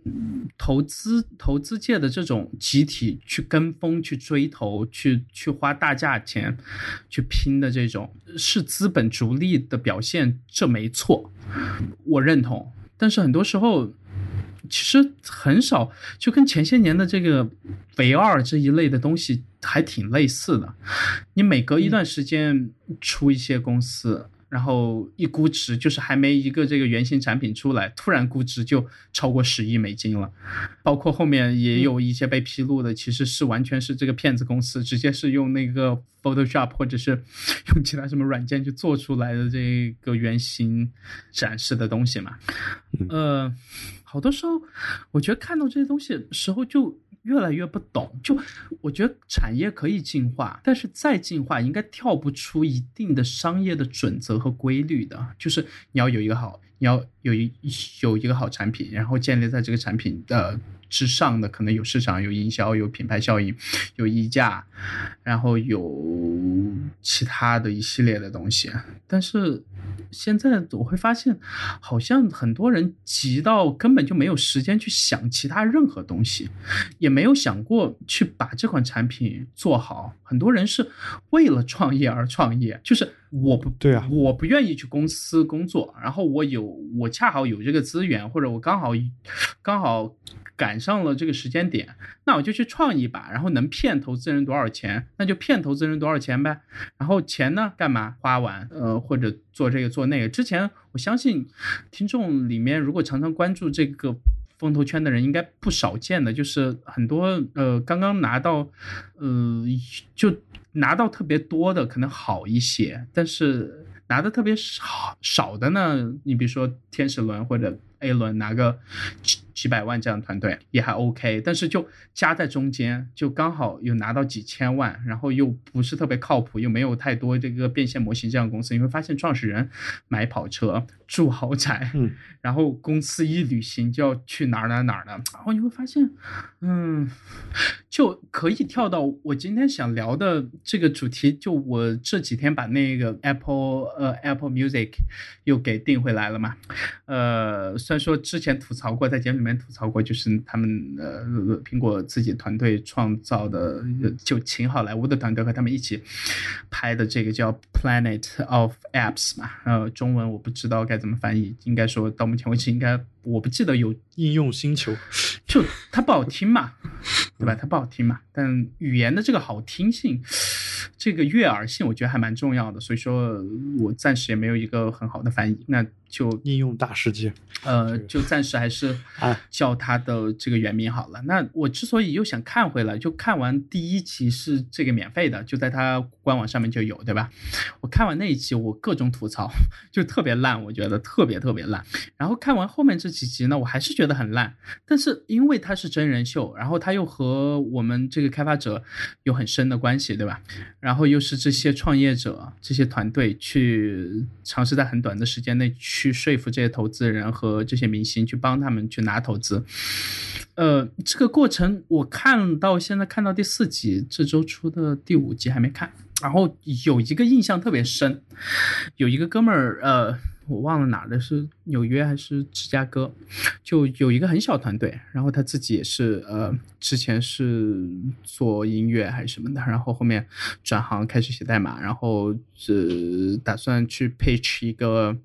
投资投资界的这种集体去跟风、去追投、去去花大价钱去拼的这种，是资本逐利的表现，这没错。我认同，但是很多时候，其实很少，就跟前些年的这个唯二这一类的东西还挺类似的。你每隔一段时间出一些公司。然后一估值就是还没一个这个原型产品出来，突然估值就超过十亿美金了。包括后面也有一些被披露的，其实是完全是这个骗子公司，直接是用那个 Photoshop 或者是 用其他什么软件去做出来的这个原型展示的东西嘛。呃，好多时候我觉得看到这些东西时候就。越来越不懂，就我觉得产业可以进化，但是再进化应该跳不出一定的商业的准则和规律的。就是你要有一个好，你要有一有一个好产品，然后建立在这个产品的之上的，可能有市场、有营销、有品牌效应、有溢价，然后有其他的一系列的东西。但是。现在我会发现，好像很多人急到根本就没有时间去想其他任何东西，也没有想过去把这款产品做好。很多人是为了创业而创业，就是我不对啊，我不愿意去公司工作，然后我有我恰好有这个资源，或者我刚好刚好。赶上了这个时间点，那我就去创一把，然后能骗投资人多少钱，那就骗投资人多少钱呗。然后钱呢，干嘛花完？呃，或者做这个做那个。之前我相信听众里面如果常常关注这个风投圈的人，应该不少见的，就是很多呃刚刚拿到呃就拿到特别多的可能好一些，但是拿的特别少少的呢，你比如说天使轮或者 A 轮拿个。几百万这样的团队也还 OK，但是就夹在中间，就刚好有拿到几千万，然后又不是特别靠谱，又没有太多这个变现模型这样的公司，你会发现创始人买跑车、住豪宅，嗯，然后公司一旅行就要去哪儿哪儿哪儿的，然后你会发现，嗯，就可以跳到我今天想聊的这个主题，就我这几天把那个 Apple 呃 Apple Music 又给订回来了嘛，呃，虽然说之前吐槽过，在节目里面吐槽过，就是他们呃苹果自己团队创造的，就请好莱坞的团队和他们一起拍的这个叫 Planet of Apps 嘛，呃，中文我不知道该怎么翻译，应该说到目前为止应该我不记得有应用星球，就它不好听嘛，对吧？它不好听嘛，但语言的这个好听性。这个悦耳性，我觉得还蛮重要的，所以说我暂时也没有一个很好的翻译，那就应用大世界，呃，就暂时还是 叫它的这个原名好了。那我之所以又想看回来，就看完第一期是这个免费的，就在它官网上面就有，对吧？我看完那一期，我各种吐槽，就特别烂，我觉得特别特别烂。然后看完后面这几集呢，我还是觉得很烂，但是因为它是真人秀，然后它又和我们这个开发者有很深的关系，对吧？然后又是这些创业者、这些团队去尝试在很短的时间内去去说服这些投资人和这些明星去帮他们去拿投资，呃，这个过程我看到现在看到第四集，这周出的第五集还没看，然后有一个印象特别深，有一个哥们儿，呃。我忘了哪的是纽约还是芝加哥，就有一个很小团队，然后他自己也是呃，之前是做音乐还是什么的，然后后面转行开始写代码，然后是打算去 pitch 一个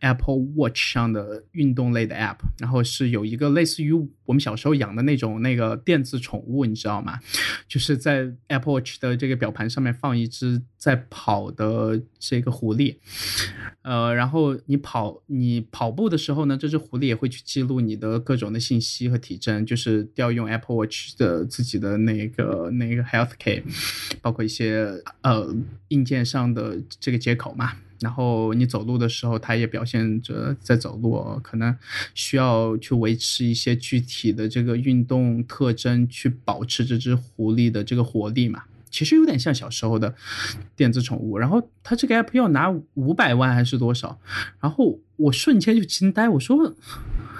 Apple Watch 上的运动类的 app，然后是有一个类似于我们小时候养的那种那个电子宠物，你知道吗？就是在 Apple Watch 的这个表盘上面放一只在跑的这个狐狸，呃，然后。你跑你跑步的时候呢，这只狐狸也会去记录你的各种的信息和体征，就是调用 Apple Watch 的自己的那个那个 Health Key，包括一些呃硬件上的这个接口嘛。然后你走路的时候，它也表现着在走路，可能需要去维持一些具体的这个运动特征，去保持这只狐狸的这个活力嘛。其实有点像小时候的电子宠物，然后他这个 app 要拿五百万还是多少？然后我瞬间就惊呆，我说，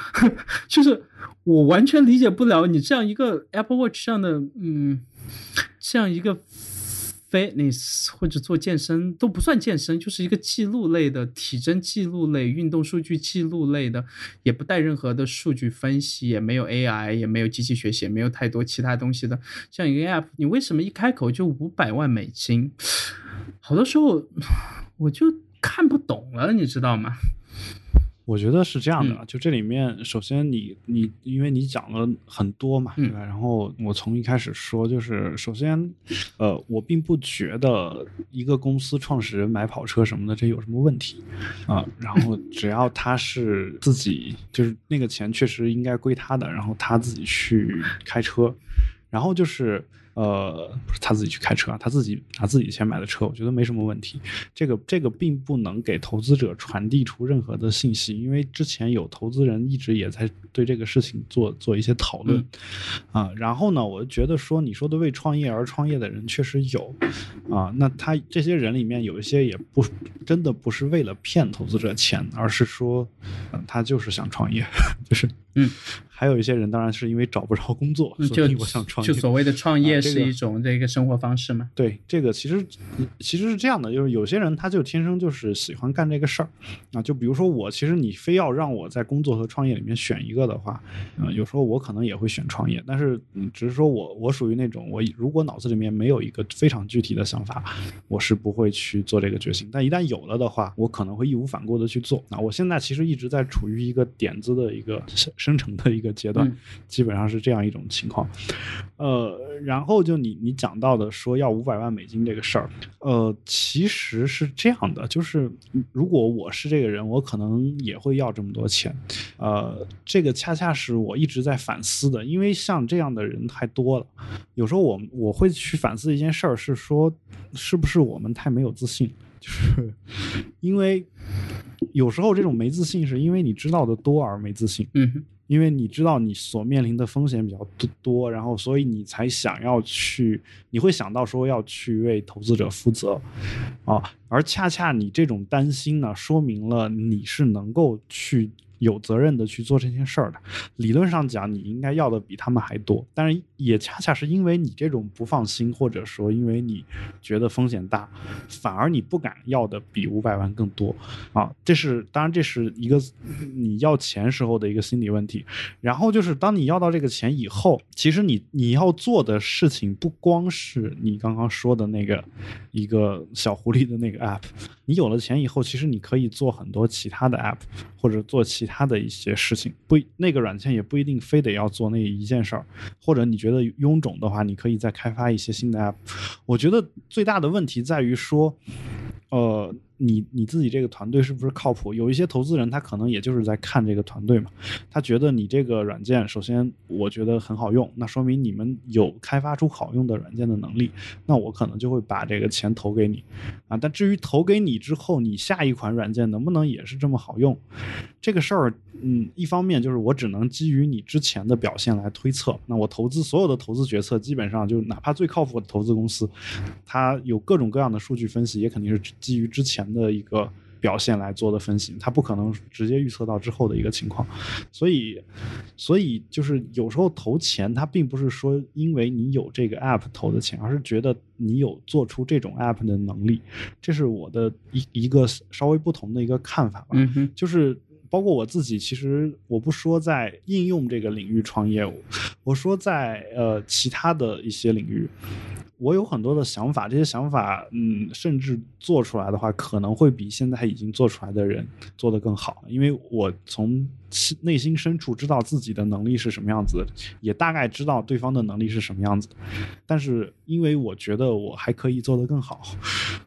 就是我完全理解不了你这样一个 Apple Watch 上的，嗯，这样一个。Fitness 或者做健身都不算健身，就是一个记录类的体征记录类、运动数据记录类的，也不带任何的数据分析，也没有 AI，也没有机器学习，也没有太多其他东西的这样一个 app，你为什么一开口就五百万美金？好多时候 我就看不懂了，你知道吗？我觉得是这样的，就这里面，首先你你，因为你讲了很多嘛，对吧？然后我从一开始说，就是首先，呃，我并不觉得一个公司创始人买跑车什么的这有什么问题啊。然后只要他是自己，就是那个钱确实应该归他的，然后他自己去开车，然后就是。呃，不是他自己去开车，他自己拿自己钱买的车，我觉得没什么问题。这个这个并不能给投资者传递出任何的信息，因为之前有投资人一直也在对这个事情做做一些讨论啊。然后呢，我觉得说你说的为创业而创业的人确实有啊，那他这些人里面有一些也不真的不是为了骗投资者钱，而是说他就是想创业，就是嗯。还有一些人当然是因为找不着工作，所以我想创业。就所谓的创业是一种这个生活方式吗？对，这个其实其实是这样的，就是有些人他就天生就是喜欢干这个事儿啊。就比如说我，其实你非要让我在工作和创业里面选一个的话，啊，有时候我可能也会选创业。但是嗯，只是说我我属于那种，我如果脑子里面没有一个非常具体的想法，我是不会去做这个决心。但一旦有了的话，我可能会义无反顾的去做。啊，我现在其实一直在处于一个点子的一个生生成的一个。阶段基本上是这样一种情况，呃，然后就你你讲到的说要五百万美金这个事儿，呃，其实是这样的，就是如果我是这个人，我可能也会要这么多钱，呃，这个恰恰是我一直在反思的，因为像这样的人太多了，有时候我我会去反思一件事儿，是说是不是我们太没有自信，就是因为有时候这种没自信是因为你知道的多而没自信，嗯。因为你知道你所面临的风险比较多，然后所以你才想要去，你会想到说要去为投资者负责，啊，而恰恰你这种担心呢，说明了你是能够去。有责任的去做这件事儿的，理论上讲，你应该要的比他们还多，但是也恰恰是因为你这种不放心，或者说因为你觉得风险大，反而你不敢要的比五百万更多啊。这是当然，这是一个你要钱时候的一个心理问题。然后就是当你要到这个钱以后，其实你你要做的事情不光是你刚刚说的那个一个小狐狸的那个 app，你有了钱以后，其实你可以做很多其他的 app，或者做其。他的一些事情不，那个软件也不一定非得要做那一件事儿，或者你觉得臃肿的话，你可以再开发一些新的 app。我觉得最大的问题在于说，呃。你你自己这个团队是不是靠谱？有一些投资人他可能也就是在看这个团队嘛，他觉得你这个软件首先我觉得很好用，那说明你们有开发出好用的软件的能力，那我可能就会把这个钱投给你啊。但至于投给你之后，你下一款软件能不能也是这么好用，这个事儿，嗯，一方面就是我只能基于你之前的表现来推测。那我投资所有的投资决策，基本上就哪怕最靠谱的投资公司，它有各种各样的数据分析，也肯定是基于之前。的一个表现来做的分析，它不可能直接预测到之后的一个情况，所以，所以就是有时候投钱，它并不是说因为你有这个 app 投的钱，而是觉得你有做出这种 app 的能力，这是我的一一个稍微不同的一个看法吧。嗯就是包括我自己，其实我不说在应用这个领域创业，我说在呃其他的一些领域。我有很多的想法，这些想法，嗯，甚至做出来的话，可能会比现在已经做出来的人做得更好，因为我从。内心深处知道自己的能力是什么样子，也大概知道对方的能力是什么样子。但是因为我觉得我还可以做得更好，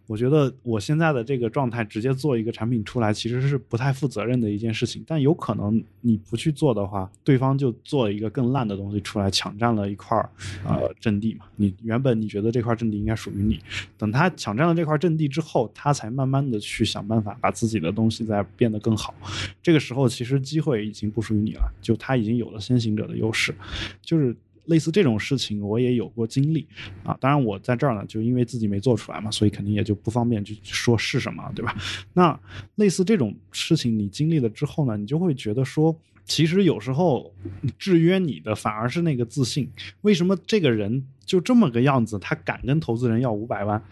我觉得我现在的这个状态直接做一个产品出来其实是不太负责任的一件事情。但有可能你不去做的话，对方就做了一个更烂的东西出来，抢占了一块儿呃阵地嘛。你原本你觉得这块阵地应该属于你，等他抢占了这块阵地之后，他才慢慢的去想办法把自己的东西再变得更好。这个时候其实机会。会已经不属于你了，就他已经有了先行者的优势，就是类似这种事情，我也有过经历啊。当然，我在这儿呢，就因为自己没做出来嘛，所以肯定也就不方便去说是什么，对吧？那类似这种事情，你经历了之后呢，你就会觉得说，其实有时候制约你的反而是那个自信。为什么这个人就这么个样子，他敢跟投资人要五百万？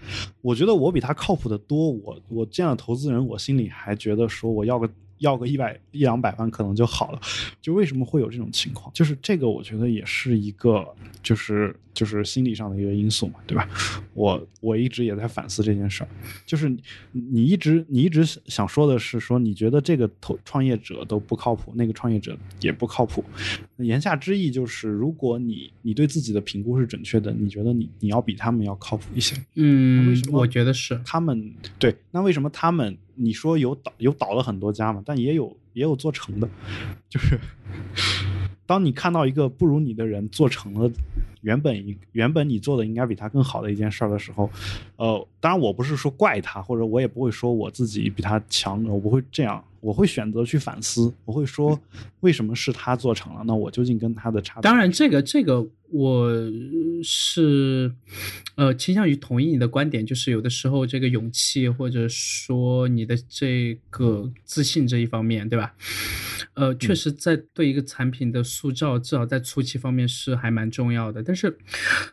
我觉得我比他靠谱的多。我我见了投资人，我心里还觉得说我要个。要个一百一两百万可能就好了，就为什么会有这种情况？就是这个，我觉得也是一个，就是就是心理上的一个因素嘛，对吧？我我一直也在反思这件事儿，就是你一直你一直想说的是说，你觉得这个投创业者都不靠谱，那个创业者也不靠谱。言下之意就是，如果你你对自己的评估是准确的，你觉得你你要比他们要靠谱一些。嗯，为什么我觉得是他们对，那为什么他们？你说有倒有倒了很多家嘛，但也有也有做成的，就是 当你看到一个不如你的人做成了原本一原本你做的应该比他更好的一件事儿的时候，呃，当然我不是说怪他，或者我也不会说我自己比他强，我不会这样。我会选择去反思，我会说，为什么是他做成了？那我究竟跟他的差？当然，这个这个我是呃倾向于同意你的观点，就是有的时候这个勇气或者说你的这个自信这一方面，对吧？呃，确实在对一个产品的塑造，至少在初期方面是还蛮重要的。但是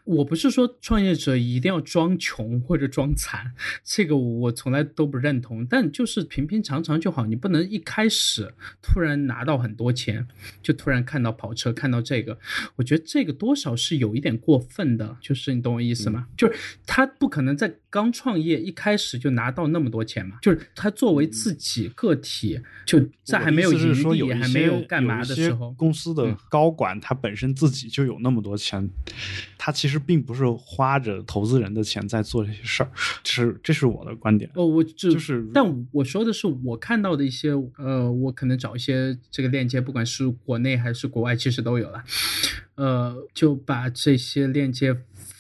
我不是说创业者一定要装穷或者装惨，这个我从来都不认同。但就是平平常常就好，你不能。一开始突然拿到很多钱，就突然看到跑车，看到这个，我觉得这个多少是有一点过分的，就是你懂我意思吗？就是他不可能在刚创业一开始就拿到那么多钱嘛，就是他作为自己个体，就在还没有盈利、还没有干嘛的时候，公司的高管他本身自己就有那么多钱，他其实并不是花着投资人的钱在做这些事儿，是这是我的观点。哦，我就是，但我说的是我看到的一些。呃，我可能找一些这个链接，不管是国内还是国外，其实都有了。呃，就把这些链接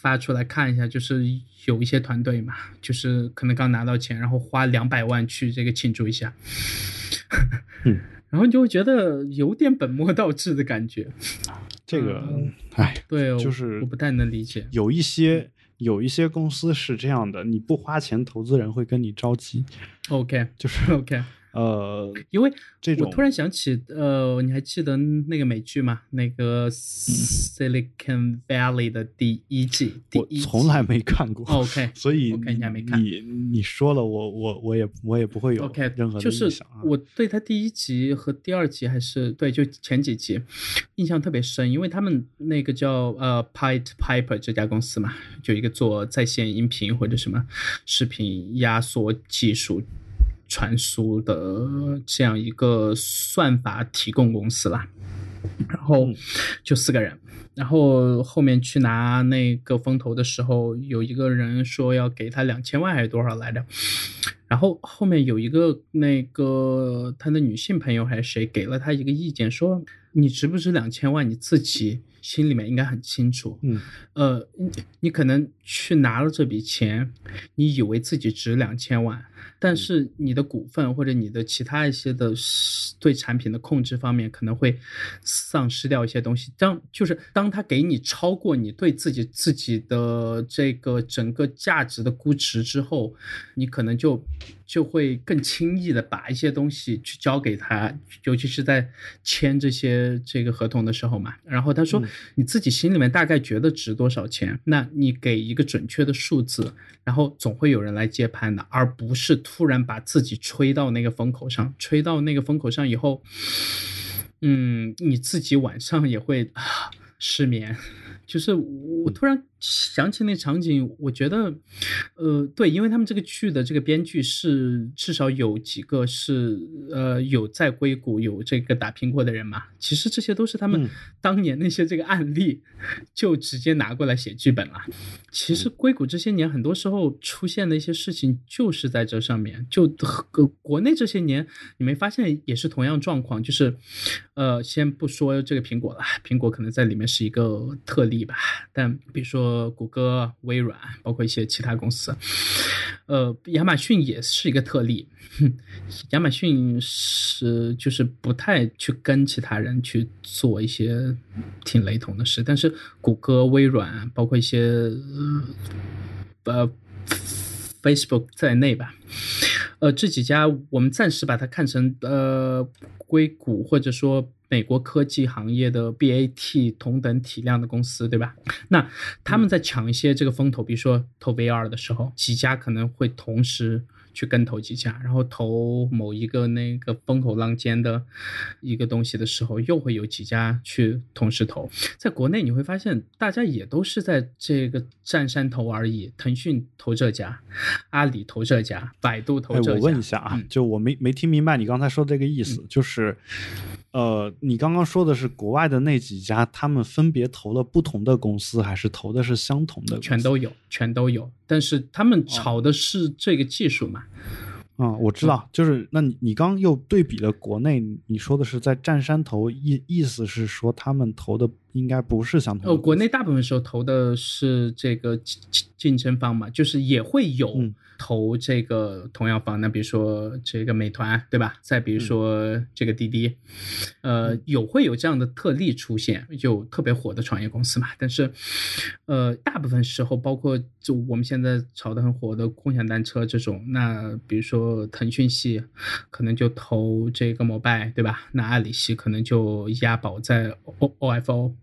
发出来看一下，就是有一些团队嘛，就是可能刚拿到钱，然后花两百万去这个庆祝一下。然后你就会觉得有点本末倒置的感觉。这个，哎，对，就是我不太能理解。有一些有一些公司是这样的，你不花钱，投资人会跟你着急。OK，就是 OK。呃，因为这种我突然想起，呃，你还记得那个美剧吗？那个 Silicon Valley 的第一季，第一我从来没看过。OK，所以 OK，你还没看你你说了，我我我也我也不会有 OK，任何的就是印象啊。我对他第一集和第二集还是对，就前几集印象特别深，因为他们那个叫呃 Pied Piper 这家公司嘛，就一个做在线音频或者什么视频压缩技术。传输的这样一个算法提供公司啦，然后就四个人，然后后面去拿那个风投的时候，有一个人说要给他两千万还是多少来着？然后后面有一个那个他的女性朋友还是谁给了他一个意见，说你值不值两千万，你自己心里面应该很清楚。嗯，呃，你你可能去拿了这笔钱，你以为自己值两千万，但是你的股份或者你的其他一些的对产品的控制方面可能会丧失掉一些东西。当就是当他给你超过你对自己自己的这个整个价值的估值之后，你可能就就会更轻易的把一些东西去交给他，尤其是在签这些这个合同的时候嘛。然后他说，你自己心里面大概觉得值多少钱，那你给一一个准确的数字，然后总会有人来接盘的，而不是突然把自己吹到那个风口上，吹到那个风口上以后，嗯，你自己晚上也会、啊、失眠。就是我突然想起那场景，我觉得，呃，对，因为他们这个剧的这个编剧是至少有几个是呃有在硅谷有这个打拼过的人嘛，其实这些都是他们当年那些这个案例，就直接拿过来写剧本了。其实硅谷这些年很多时候出现的一些事情就是在这上面，就国内这些年你没发现也是同样状况，就是，呃，先不说这个苹果了，苹果可能在里面是一个特例。吧，但比如说呃谷歌、微软，包括一些其他公司，呃，亚马逊也是一个特例。亚马逊是就是不太去跟其他人去做一些挺雷同的事，但是谷歌、微软，包括一些呃 Facebook 在内吧，呃，这几家我们暂时把它看成呃硅谷或者说。美国科技行业的 BAT 同等体量的公司，对吧？那他们在抢一些这个风投，比如说投 VR 的时候，几家可能会同时去跟投几家，然后投某一个那个风口浪尖的一个东西的时候，又会有几家去同时投。在国内你会发现，大家也都是在这个占山头而已，腾讯投这家，阿里投这家，百度投这家。哎、我问一下啊，嗯、就我没没听明白你刚才说这个意思，嗯、就是。呃，你刚刚说的是国外的那几家，他们分别投了不同的公司，还是投的是相同的？全都有，全都有。但是他们炒的是这个技术嘛？啊、嗯，我知道，就是那你你刚又对比了国内，你说的是在占山投，意意思是说他们投的应该不是相同的。哦，国内大部分时候投的是这个竞争方嘛，就是也会有。嗯投这个同样方，那比如说这个美团，对吧？再比如说这个滴滴，嗯、呃，有会有这样的特例出现，有特别火的创业公司嘛？但是，呃，大部分时候，包括就我们现在炒得很火的共享单车这种，那比如说腾讯系可能就投这个摩拜，对吧？那阿里系可能就押宝在 O O F O，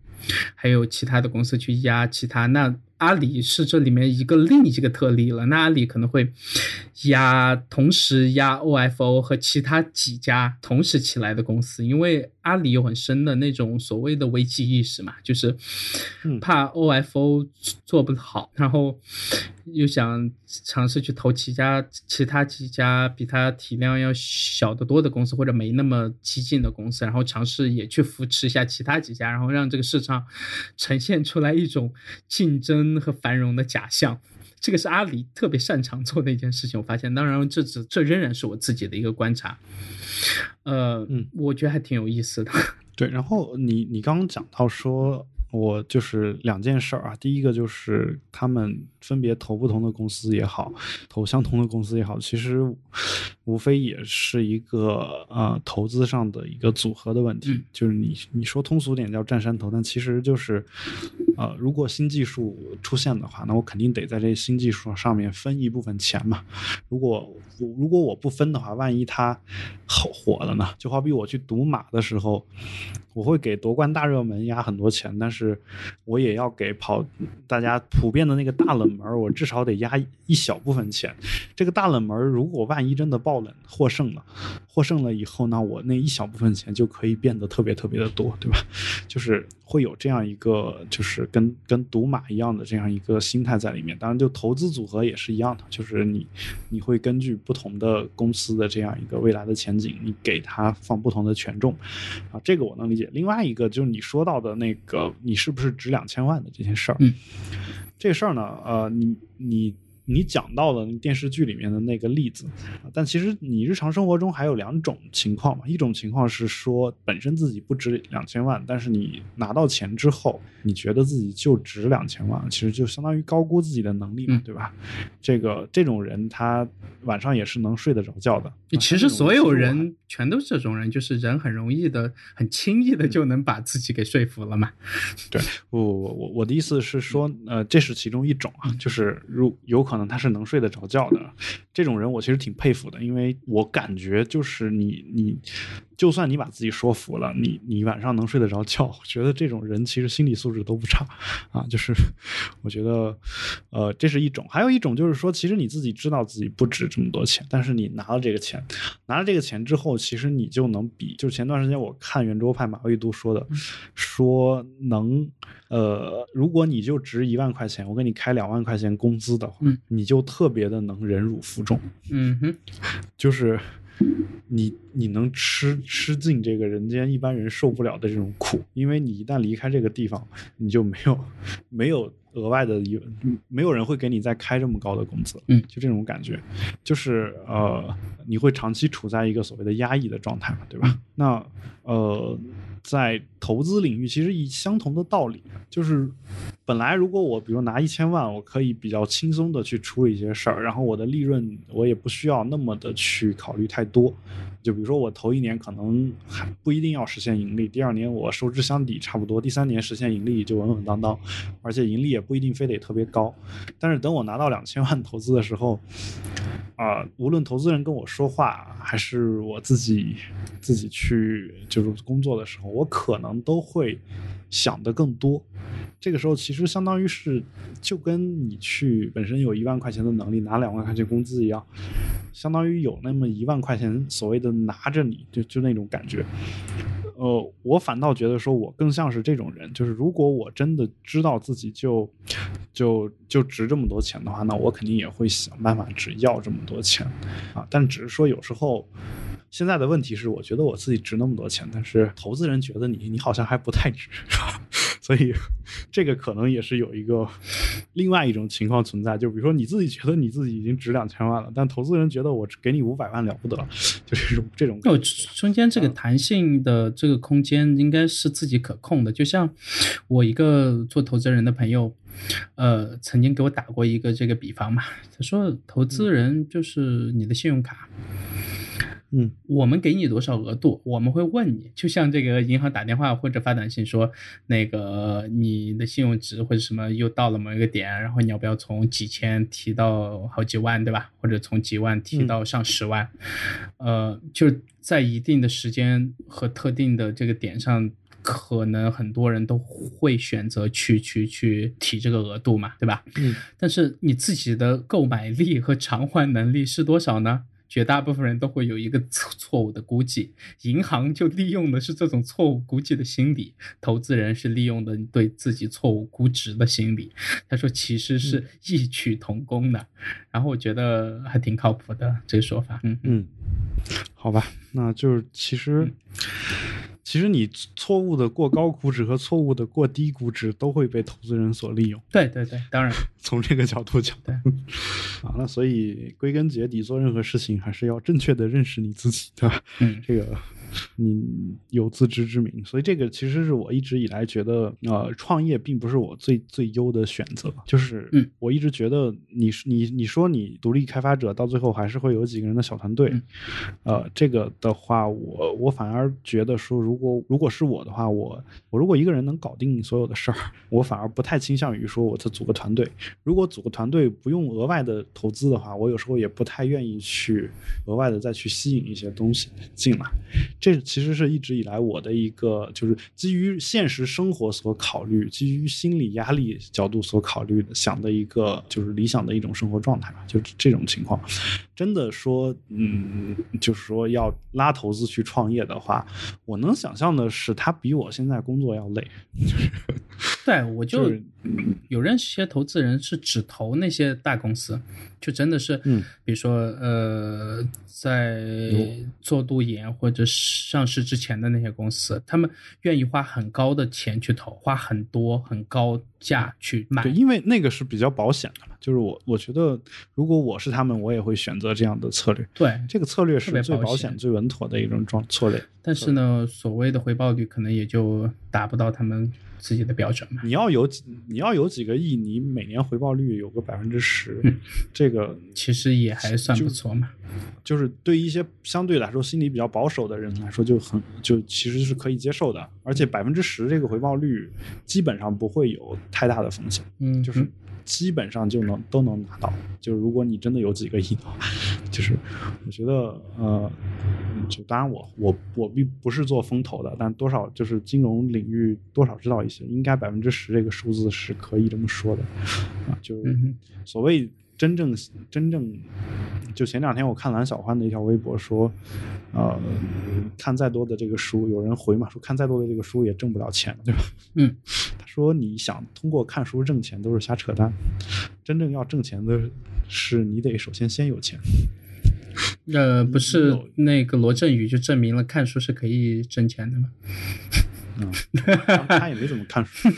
还有其他的公司去压其他那。阿里是这里面一个另一个特例了，那阿里可能会压同时压 OFO 和其他几家同时起来的公司，因为阿里有很深的那种所谓的危机意识嘛，就是怕 OFO 做不好，然后又想尝试去投其他其他几家比它体量要小得多的公司或者没那么激进的公司，然后尝试也去扶持一下其他几家，然后让这个市场呈现出来一种竞争和繁荣的假象，这个是阿里特别擅长做的一件事情。我发现，当然这只这仍然是我自己的一个观察，呃，嗯，我觉得还挺有意思的。对，然后你你刚刚讲到说，我就是两件事儿啊。第一个就是他们分别投不同的公司也好，投相同的公司也好，其实无非也是一个呃投资上的一个组合的问题。就是你你说通俗点叫占山头，但其实就是呃，如果新技术出现的话，那我肯定得在这新技术上面分一部分钱嘛。如果如果我不分的话，万一它火火了呢？就好比我去赌马的时候，我会给夺冠大热门压很多钱，但是是我也要给跑大家普遍的那个大冷门，我至少得压一小部分钱。这个大冷门如果万一真的爆冷获胜了，获胜了以后，呢我那一小部分钱就可以变得特别特别的多，对吧？就是会有这样一个，就是跟跟赌马一样的这样一个心态在里面。当然，就投资组合也是一样的，就是你你会根据不同的公司的这样一个未来的前景，你给它放不同的权重啊，这个我能理解。另外一个就是你说到的那个，你是不是值两千万的这件事儿？嗯，这事儿呢，呃，你你。你讲到了电视剧里面的那个例子，但其实你日常生活中还有两种情况嘛。一种情况是说本身自己不值两千万，但是你拿到钱之后，你觉得自己就值两千万，其实就相当于高估自己的能力嘛，对吧？这个这种人他晚上也是能睡得着觉的。其实所有人全都是这种人，就是人很容易的、很轻易的就能把自己给说服了嘛。对，我我我我的意思是说，呃，这是其中一种啊，就是如有可。可能他是能睡得着觉的，这种人我其实挺佩服的，因为我感觉就是你你。就算你把自己说服了，你你晚上能睡得着觉，我觉得这种人其实心理素质都不差，啊，就是我觉得，呃，这是一种，还有一种就是说，其实你自己知道自己不值这么多钱，但是你拿了这个钱，拿了这个钱之后，其实你就能比，就是前段时间我看圆桌派马未都说的，说能，呃，如果你就值一万块钱，我给你开两万块钱工资的话，你就特别的能忍辱负重，嗯哼，就是。你你能吃吃尽这个人间一般人受不了的这种苦，因为你一旦离开这个地方，你就没有没有额外的一没有人会给你再开这么高的工资，嗯，就这种感觉，就是呃，你会长期处在一个所谓的压抑的状态嘛，对吧？那呃。在投资领域，其实以相同的道理，就是本来如果我比如拿一千万，我可以比较轻松的去处理一些事儿，然后我的利润我也不需要那么的去考虑太多。就比如说我头一年可能还不一定要实现盈利，第二年我收支相抵差不多，第三年实现盈利就稳稳当当，而且盈利也不一定非得特别高。但是等我拿到两千万投资的时候，啊，无论投资人跟我说话，还是我自己自己去就是工作的时候。我可能都会想的更多，这个时候其实相当于是就跟你去本身有一万块钱的能力拿两万块钱工资一样，相当于有那么一万块钱所谓的拿着你就就那种感觉。呃，我反倒觉得说我更像是这种人，就是如果我真的知道自己就就就值这么多钱的话，那我肯定也会想办法只要这么多钱啊。但只是说有时候。现在的问题是，我觉得我自己值那么多钱，但是投资人觉得你你好像还不太值，所以 这个可能也是有一个另外一种情况存在，就比如说你自己觉得你自己已经值两千万了，但投资人觉得我给你五百万了不得，就这种这种。哦，中间这个弹性的这个空间应该是自己可控的。就像我一个做投资人的朋友，呃，曾经给我打过一个这个比方嘛，他说投资人就是你的信用卡。嗯，我们给你多少额度，我们会问你，就像这个银行打电话或者发短信说，那个你的信用值或者什么又到了某一个点，然后你要不要从几千提到好几万，对吧？或者从几万提到上十万？呃，就在一定的时间和特定的这个点上，可能很多人都会选择去去去提这个额度嘛，对吧？嗯，但是你自己的购买力和偿还能力是多少呢？绝大部分人都会有一个错错误的估计，银行就利用的是这种错误估计的心理，投资人是利用的对自己错误估值的心理。他说其实是异曲同工的，然后我觉得还挺靠谱的这个说法。嗯嗯，好吧，那就是其实。其实你错误的过高估值和错误的过低估值都会被投资人所利用。对对对，当然 从这个角度讲，对啊，那所以归根结底做任何事情还是要正确的认识你自己，对吧？嗯，这个你有自知之明。所以这个其实是我一直以来觉得，呃，创业并不是我最最优的选择。就是我一直觉得，你你你说你独立开发者到最后还是会有几个人的小团队，呃，这个的话，我我反而觉得说，如果如果是我的话，我我如果一个人能搞定所有的事儿，我反而不太倾向于说我再组个团队。如果组个团队不用额外的投资的话，我有时候也不太愿意去额外的再去吸引一些东西进来。这其实是一直以来我的一个，就是基于现实生活所考虑，基于心理压力角度所考虑的想的一个，就是理想的一种生活状态吧。就是这种情况，真的说，嗯，就是说要拉投资去创业的话，我能想象的是，他比我现在工作要累。对，我就有认识一些投资人是只投那些大公司，就真的是，嗯，比如说呃，在做路演或者上市之前的那些公司，他们愿意花很高的钱去投，花很多很高价去买，对，因为那个是比较保险的嘛。就是我我觉得，如果我是他们，我也会选择这样的策略。对，这个策略是最保险、最稳妥的一种状策略。但是呢，所谓的回报率可能也就达不到他们。自己的标准嘛，你要有你要有几个亿，你每年回报率有个百分之十，这个其实也还算不错嘛。就是对一些相对来说心理比较保守的人来说，就很就其实是可以接受的。而且百分之十这个回报率基本上不会有太大的风险，嗯，就是基本上就能都能拿到。就是如果你真的有几个亿的话，就是我觉得呃。就当然我我我并不是做风投的，但多少就是金融领域多少知道一些，应该百分之十这个数字是可以这么说的，啊，就是所谓真正真正，就前两天我看蓝小欢的一条微博说，呃，看再多的这个书，有人回嘛说看再多的这个书也挣不了钱，对吧？嗯，他说你想通过看书挣钱都是瞎扯淡，真正要挣钱的是你得首先先有钱。呃，不是那个罗振宇就证明了看书是可以挣钱的吗？嗯，他也没怎么看书。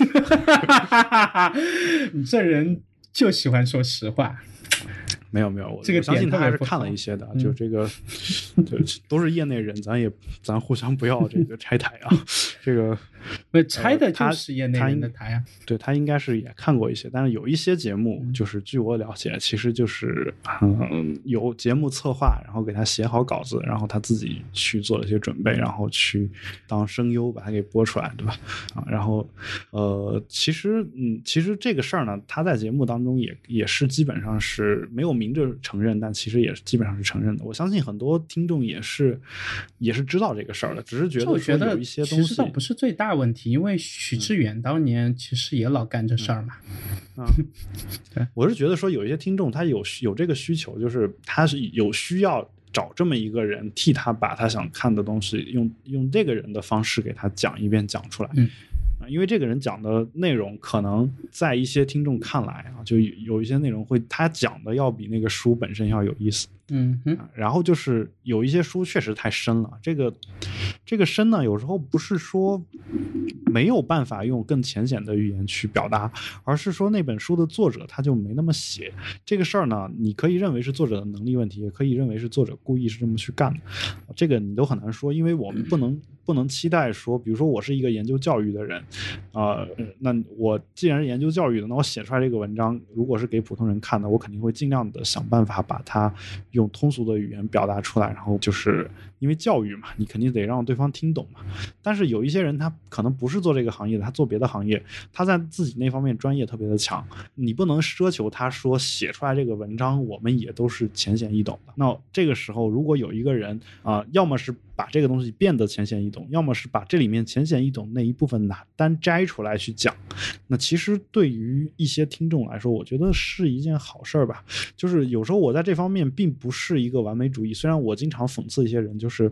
你这人就喜欢说实话。没有没有，我这个相信他还是看了一些的，就这个，就都是业内人，咱也咱互相不要这个拆台啊，这个。不拆的就是业内人的台啊，对他应该是也看过一些，但是有一些节目，就是据我了解，其实就是嗯有节目策划，然后给他写好稿子，然后他自己去做了一些准备，然后去当声优把它给播出来，对吧？啊，然后呃，其实嗯，其实这个事儿呢，他在节目当中也也是基本上是没有明着承认，但其实也是基本上是承认的。我相信很多听众也是也是知道这个事儿的，只是觉得说有一些东西不是最大。问题，因为许志远当年其实也老干这事儿嘛。啊，对，我是觉得说有一些听众他有有这个需求，就是他是有需要找这么一个人替他把他想看的东西用用这个人的方式给他讲一遍讲出来。嗯。啊，因为这个人讲的内容可能在一些听众看来啊，就有一些内容会他讲的要比那个书本身要有意思。嗯，然后就是有一些书确实太深了，这个这个深呢，有时候不是说没有办法用更浅显的语言去表达，而是说那本书的作者他就没那么写这个事儿呢。你可以认为是作者的能力问题，也可以认为是作者故意是这么去干的，这个你都很难说，因为我们不能不能期待说，比如说我是一个研究教育的人，啊，那我既然是研究教育的，那我写出来这个文章，如果是给普通人看的，我肯定会尽量的想办法把它。用通俗的语言表达出来，然后就是因为教育嘛，你肯定得让对方听懂嘛。但是有一些人他可能不是做这个行业的，他做别的行业，他在自己那方面专业特别的强，你不能奢求他说写出来这个文章我们也都是浅显易懂的。那这个时候如果有一个人啊，要么是把这个东西变得浅显易懂，要么是把这里面浅显易懂那一部分拿单摘出来去讲，那其实对于一些听众来说，我觉得是一件好事儿吧。就是有时候我在这方面并不。是一个完美主义。虽然我经常讽刺一些人，就是，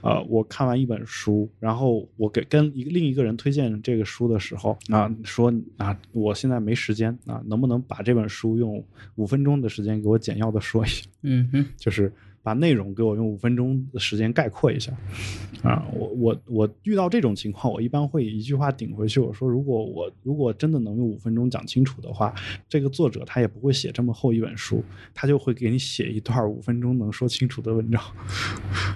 呃，我看完一本书，然后我给跟一个另一个人推荐这个书的时候，啊，说啊，我现在没时间啊，能不能把这本书用五分钟的时间给我简要的说一下？嗯哼，就是把内容给我用五分钟的时间概括一下。啊，我我我遇到这种情况，我一般会一句话顶回去，我说如果我如果真的能用五分钟讲清楚的话，这个作者他也不会写这么厚一本书，他就会给你写一段五分钟能说清楚的文章。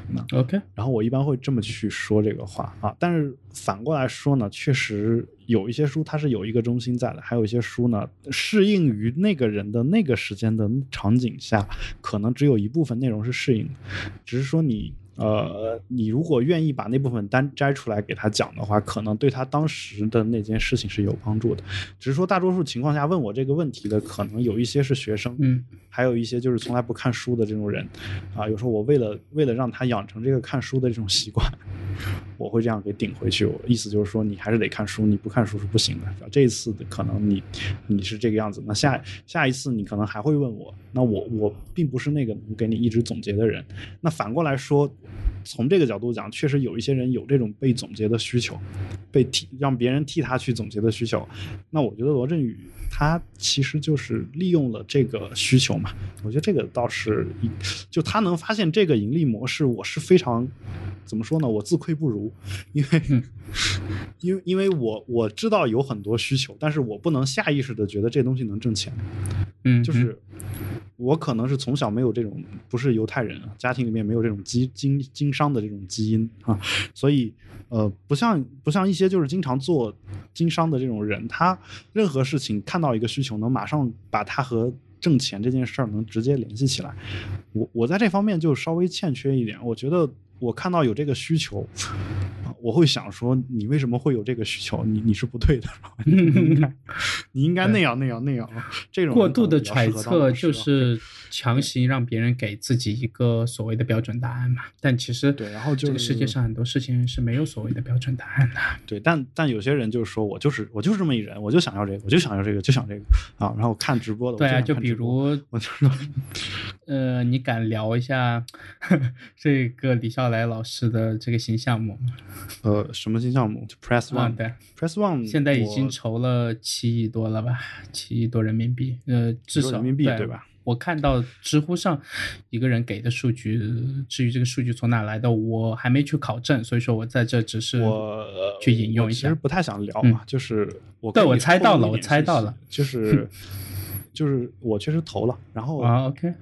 那 OK，然后我一般会这么去说这个话啊，但是反过来说呢，确实有一些书它是有一个中心在的，还有一些书呢适应于那个人的那个时间的场景下，可能只有一部分内容是适应的，只是说你。呃，你如果愿意把那部分单摘出来给他讲的话，可能对他当时的那件事情是有帮助的。只是说，大多数情况下问我这个问题的，可能有一些是学生，嗯，还有一些就是从来不看书的这种人，啊，有时候我为了为了让他养成这个看书的这种习惯，我会这样给顶回去。我意思就是说，你还是得看书，你不看书是不行的。这一次可能你你是这个样子，那下下一次你可能还会问我，那我我并不是那个能给你一直总结的人。那反过来说。从这个角度讲，确实有一些人有这种被总结的需求，被替让别人替他去总结的需求。那我觉得罗振宇他其实就是利用了这个需求嘛。我觉得这个倒是，就他能发现这个盈利模式，我是非常怎么说呢？我自愧不如，因为 因为因为我我知道有很多需求，但是我不能下意识的觉得这东西能挣钱。嗯，就是。我可能是从小没有这种，不是犹太人啊，家庭里面没有这种经经经商的这种基因啊，所以呃，不像不像一些就是经常做经商的这种人，他任何事情看到一个需求，能马上把它和挣钱这件事儿能直接联系起来。我我在这方面就稍微欠缺一点，我觉得我看到有这个需求。我会想说，你为什么会有这个需求？你你是不对的，你应该你应该那样那样那样。这种过度的揣测就是强行让别人给自己一个所谓的标准答案嘛。但其实对，然后这个世界上很多事情是没有所谓的标准答案的。对，但但有些人就是说我就是我就是这么一人，我就想要这个，我就想要这个，就想这个啊。然后看直播的，对啊，就比如我就说呃，你敢聊一下 这个李笑来老师的这个新项目吗？呃，什么新项目？就 Press One，对，Press One，现在已经筹了七亿多了吧？七亿多人民币，呃，至少人民币对吧？我看到知乎上一个人给的数据，至于这个数据从哪来的，我还没去考证，所以说我在这只是我去引用一下。其实不太想聊嘛，就是我对我猜到了，我猜到了，就是 就是我确实投了，然后啊，OK。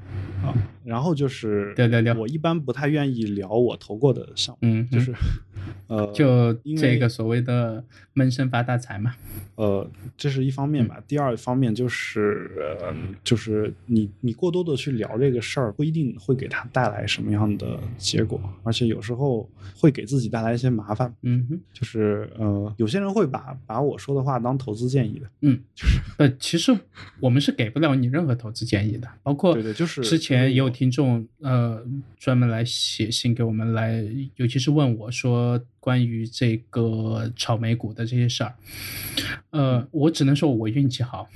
啊，然后就是对对对，我一般不太愿意聊我投过的项目，嗯，就是呃，就这个所谓的闷声发大财嘛，呃，这是一方面吧。第二方面就是呃，就是你你过多的去聊这个事儿，不一定会给他带来什么样的结果，而且有时候会给自己带来一些麻烦。嗯哼，就是呃，有些人会把把我说的话当投资建议的，嗯，就是呃，其实我们是给不了你任何投资建议的，包括对对，就是之前。也有听众呃专门来写信给我们来，尤其是问我说关于这个炒美股的这些事儿，呃，我只能说我运气好。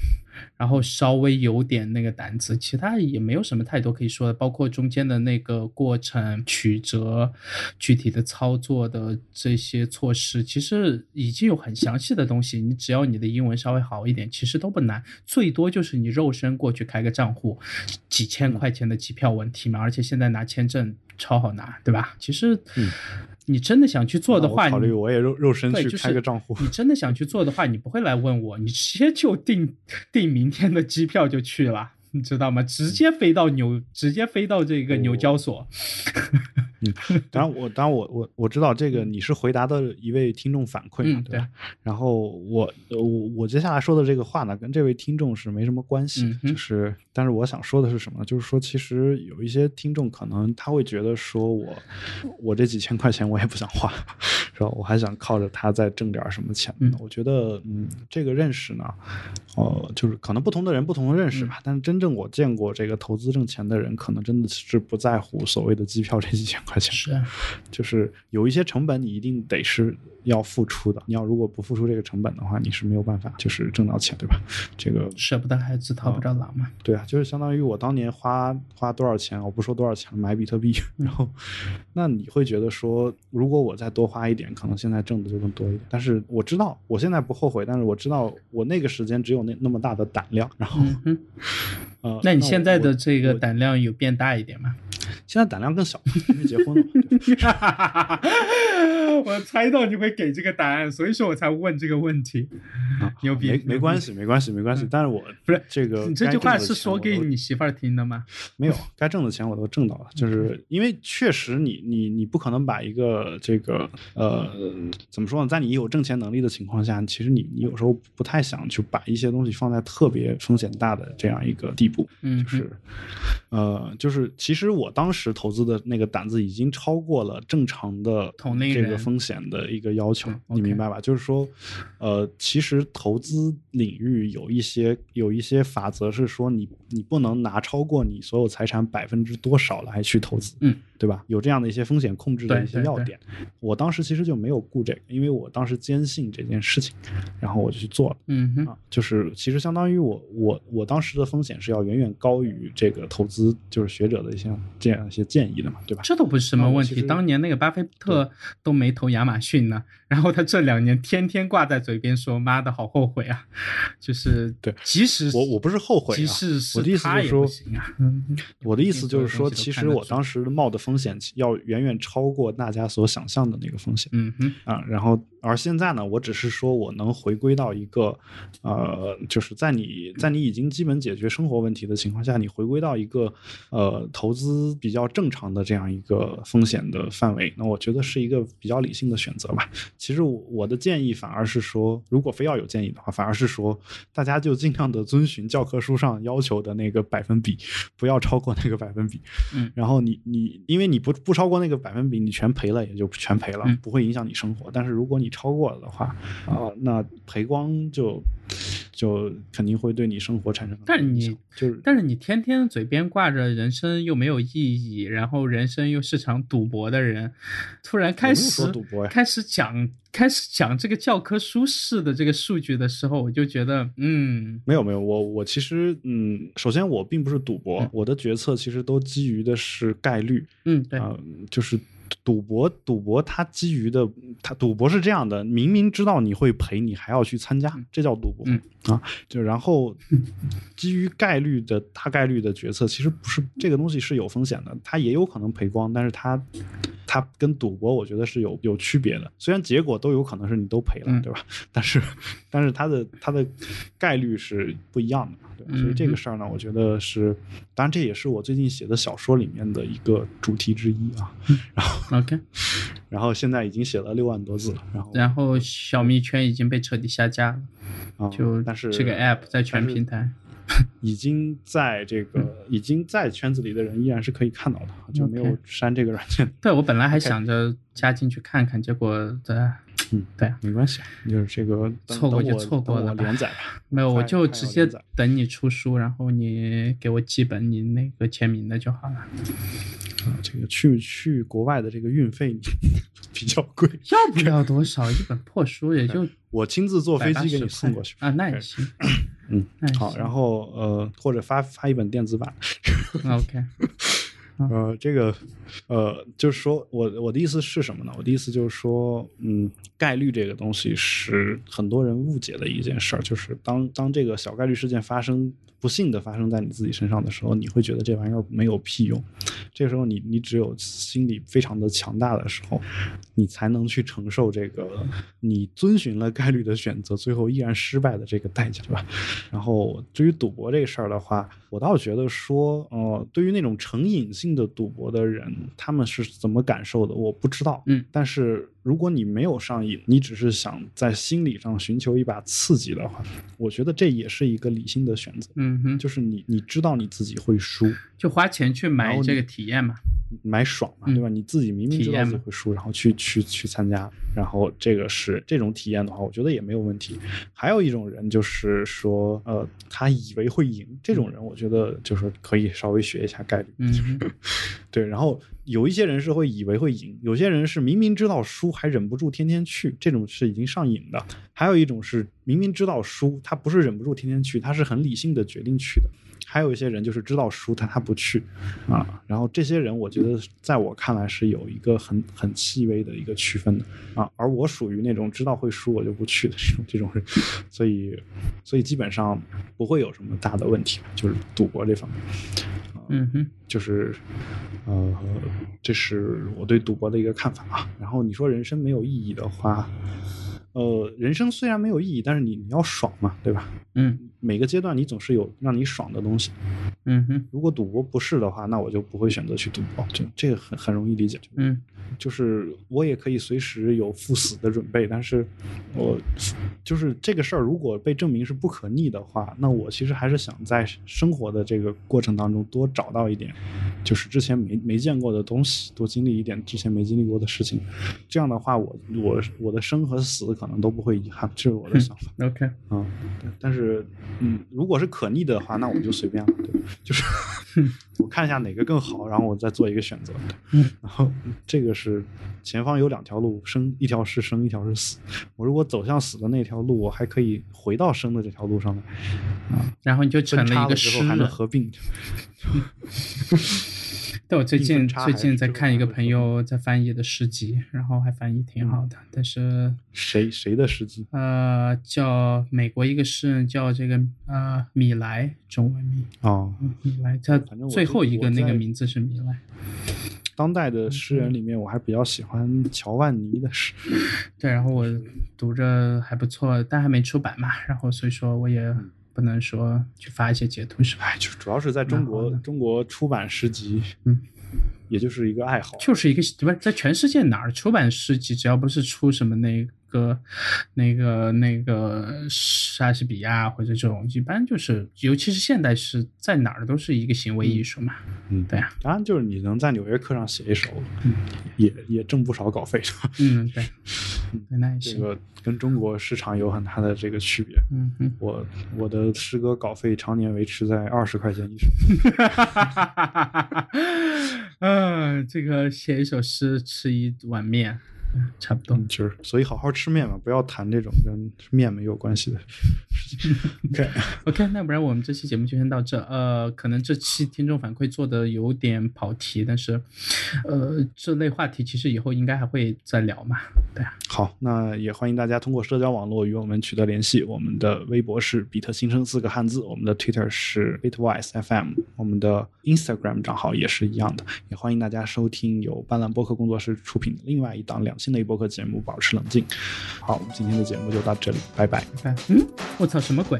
然后稍微有点那个胆子，其他也没有什么太多可以说的，包括中间的那个过程曲折、具体的操作的这些措施，其实已经有很详细的东西。你只要你的英文稍微好一点，其实都不难，最多就是你肉身过去开个账户，几千块钱的机票问题嘛。而且现在拿签证超好拿，对吧？其实。你真的想去做的话，考虑我也肉肉身去开个账户。你真的想去做的话，你不会来问我，你直接就订订明天的机票就去了。你知道吗？直接飞到纽，直接飞到这个纽交所。嗯，当然我，当然我，我我知道这个你是回答的一位听众反馈嘛，对吧？然后我我我接下来说的这个话呢，跟这位听众是没什么关系，就是，但是我想说的是什么？就是说，其实有一些听众可能他会觉得说我我这几千块钱我也不想花，是吧？我还想靠着他再挣点什么钱。嗯，我觉得，嗯，这个认识呢，呃，就是可能不同的人不同的认识吧，但是真。真正我见过这个投资挣钱的人，可能真的是不在乎所谓的机票这几千块钱，是，就是有一些成本你一定得是要付出的。你要如果不付出这个成本的话，你是没有办法就是挣到钱，对吧？这个舍不得孩子套不着狼嘛。对啊，就是相当于我当年花花多少钱，我不说多少钱买比特币，然后那你会觉得说，如果我再多花一点，可能现在挣的就更多一点。但是我知道我现在不后悔，但是我知道我那个时间只有那那么大的胆量，然后。呃，那你现在的这个胆量有变大一点吗？现在胆量更小，因为结婚了。我猜到你会给这个答案，所以说我才问这个问题。牛逼，没没关系，没关系，没关系。但是我不是这个，你这句话是说给你媳妇儿听的吗？没有，该挣的钱我都挣到了。就是因为确实，你你你不可能把一个这个呃怎么说呢，在你有挣钱能力的情况下，其实你你有时候不太想去把一些东西放在特别风险大的这样一个地步。嗯，就是呃，就是其实我当时投资的那个胆子已经超过了正常的这个风险的一个要求，你明白吧？就是说，呃，其实投资领域有一些有一些法则是说，你你不能拿超过你所有财产百分之多少来去投资，嗯，对吧？有这样的一些风险控制的一些要点。我当时其实就没有顾这个，因为我当时坚信这件事情，然后我就去做了。嗯哼，啊，就是其实相当于我我我当时的风险是要远远高于这个投资就是学者的一些这样一些建议的嘛，对吧？这都不是什么问题。当年那个巴菲特都没投亚马逊呢，然后他这两年天天挂在嘴边说：“妈的，好后悔啊！”就是对，即使我我不是后悔，即使是我的意思就是说，嗯，我的意思就是说，其实我当时冒的风险要远远超过大家所想象的那个风险。嗯哼啊，然后而现在呢，我只是说我能回归到一个呃，就是在你在你已经基本解决生活问题的情况下，你回归到一个呃投资比较正常的这样一个风险的范围，那我觉得是一个比较理性的选择吧。其实我的建议反而是说，如果非要有建议的话，反而是说大家就尽量的遵循教科书上要求的那个百分比，不要超过那个百分比。嗯，然后你你因为你不不超过那个百分比，你全赔了也就全赔了，不会影响你生活。但是如果你超过了的话，啊，那赔光就。就肯定会对你生活产生，但是你就是，但是你天天嘴边挂着人生又没有意义，然后人生又是场赌博的人，突然开始赌博呀，开始讲开始讲这个教科书式的这个数据的时候，我就觉得，嗯，没有没有，我我其实，嗯，首先我并不是赌博，我的决策其实都基于的是概率，嗯，对，就是。赌博，赌博，它基于的，它赌博是这样的：明明知道你会赔，你还要去参加，这叫赌博啊！就然后基于概率的大概率的决策，其实不是这个东西是有风险的，它也有可能赔光，但是它它跟赌博我觉得是有有区别的。虽然结果都有可能是你都赔了，对吧？但是但是它的它的概率是不一样的。所以这个事儿呢，我觉得是，当然这也是我最近写的小说里面的一个主题之一啊。然后 OK，然后现在已经写了六万多字了。然后，然后小蜜圈已经被彻底下架了。啊，就但是这个 App 在全平台，已经在这个已经在圈子里的人依然是可以看到的，就没有删这个软件。对我本来还想着加进去看看，结果的。嗯，对，没关系，就是这个错过就错过了，连载吧。没有，我就直接等你出书，然后你给我寄本你那个签名的就好了。啊，这个去去国外的这个运费 比较贵，要不了多少，一本破书也就 我亲自坐飞机给你送过去啊，那也行。嗯，好，然后呃，或者发发一本电子版。OK。呃，这个，呃，就是说我我的意思是什么呢？我的意思就是说，嗯，概率这个东西是很多人误解的一件事儿，就是当当这个小概率事件发生。不幸的发生在你自己身上的时候，你会觉得这玩意儿没有屁用。这个时候，你你只有心理非常的强大的时候，你才能去承受这个你遵循了概率的选择，最后依然失败的这个代价，对吧？然后，至于赌博这个事儿的话，我倒觉得说，呃，对于那种成瘾性的赌博的人，他们是怎么感受的，我不知道。嗯，但是。如果你没有上瘾，你只是想在心理上寻求一把刺激的话，我觉得这也是一个理性的选择。嗯哼，就是你你知道你自己会输，就花钱去买这个体验嘛，买爽嘛，对吧？你自己明明知道自己会输，然后去去去参加，然后这个是这种体验的话，我觉得也没有问题。还有一种人就是说，呃，他以为会赢，这种人我觉得就是可以稍微学一下概率。嗯，对，然后。有一些人是会以为会赢，有些人是明明知道输还忍不住天天去，这种是已经上瘾的。还有一种是明明知道输，他不是忍不住天天去，他是很理性的决定去的。还有一些人就是知道输，但他不去啊。然后这些人，我觉得在我看来是有一个很很细微的一个区分的啊。而我属于那种知道会输我就不去的这种 这种人，所以所以基本上不会有什么大的问题，就是赌博这方面。嗯哼，就是呃，这是我对赌博的一个看法啊。然后你说人生没有意义的话。呃，人生虽然没有意义，但是你你要爽嘛，对吧？嗯，每个阶段你总是有让你爽的东西。嗯哼，如果赌博不是的话，那我就不会选择去赌博。就这个很很容易理解。嗯，就是我也可以随时有赴死的准备，但是我就是这个事儿，如果被证明是不可逆的话，那我其实还是想在生活的这个过程当中多找到一点，就是之前没没见过的东西，多经历一点之前没经历过的事情。这样的话，我我我的生和死可。能都不会遗憾，这是我的想法。OK，嗯，但是，嗯，如果是可逆的话，那我就随便了，对就是我看一下哪个更好，然后我再做一个选择。嗯，然后这个是前方有两条路，生一条是生，一条是死。我如果走向死的那条路，我还可以回到生的这条路上来。啊，然后你就成了一个诗还能合并。但我最近最近在看一个朋友在翻译的诗集，然后还翻译挺好的。但是谁谁的诗集？呃，叫美国一个诗人叫这个呃米莱，中文名哦，米莱。他最后一个那个名字是米莱。当代的诗人里面，我还比较喜欢乔万尼的诗。对，然后我读着还不错，但还没出版嘛。然后所以说我也。不能说去发一些截图是吧？哎，就主要是在中国，中国出版诗集，嗯，也就是一个爱好，就是一个不是在全世界哪儿出版诗集，只要不是出什么那。个那个那个莎士比亚或者这种，一般就是，尤其是现代诗，在哪儿都是一个行为艺术嘛。嗯，对啊。当然，就是你能在《纽约客》上写一首，也也挣不少稿费，是吧？嗯，对。那也这个跟中国市场有很大的这个区别。嗯嗯。我我的诗歌稿费常年维持在二十块钱一首。嗯，这个写一首诗吃一碗面。差不多，就是所以好好吃面嘛，不要谈这种跟面没有关系的事情。OK，OK，那不然我们这期节目就先到这。呃，可能这期听众反馈做的有点跑题，但是，呃，这类话题其实以后应该还会再聊嘛。对啊。好，那也欢迎大家通过社交网络与我们取得联系。我们的微博是比特新生四个汉字，我们的 Twitter 是 Bitwise FM，我们的 Instagram 账号也是一样的。也欢迎大家收听由斑斓播客工作室出品的另外一档两。新的一波课节目，保持冷静。好，我们今天的节目就到这里，拜拜。嗯，我操，什么鬼？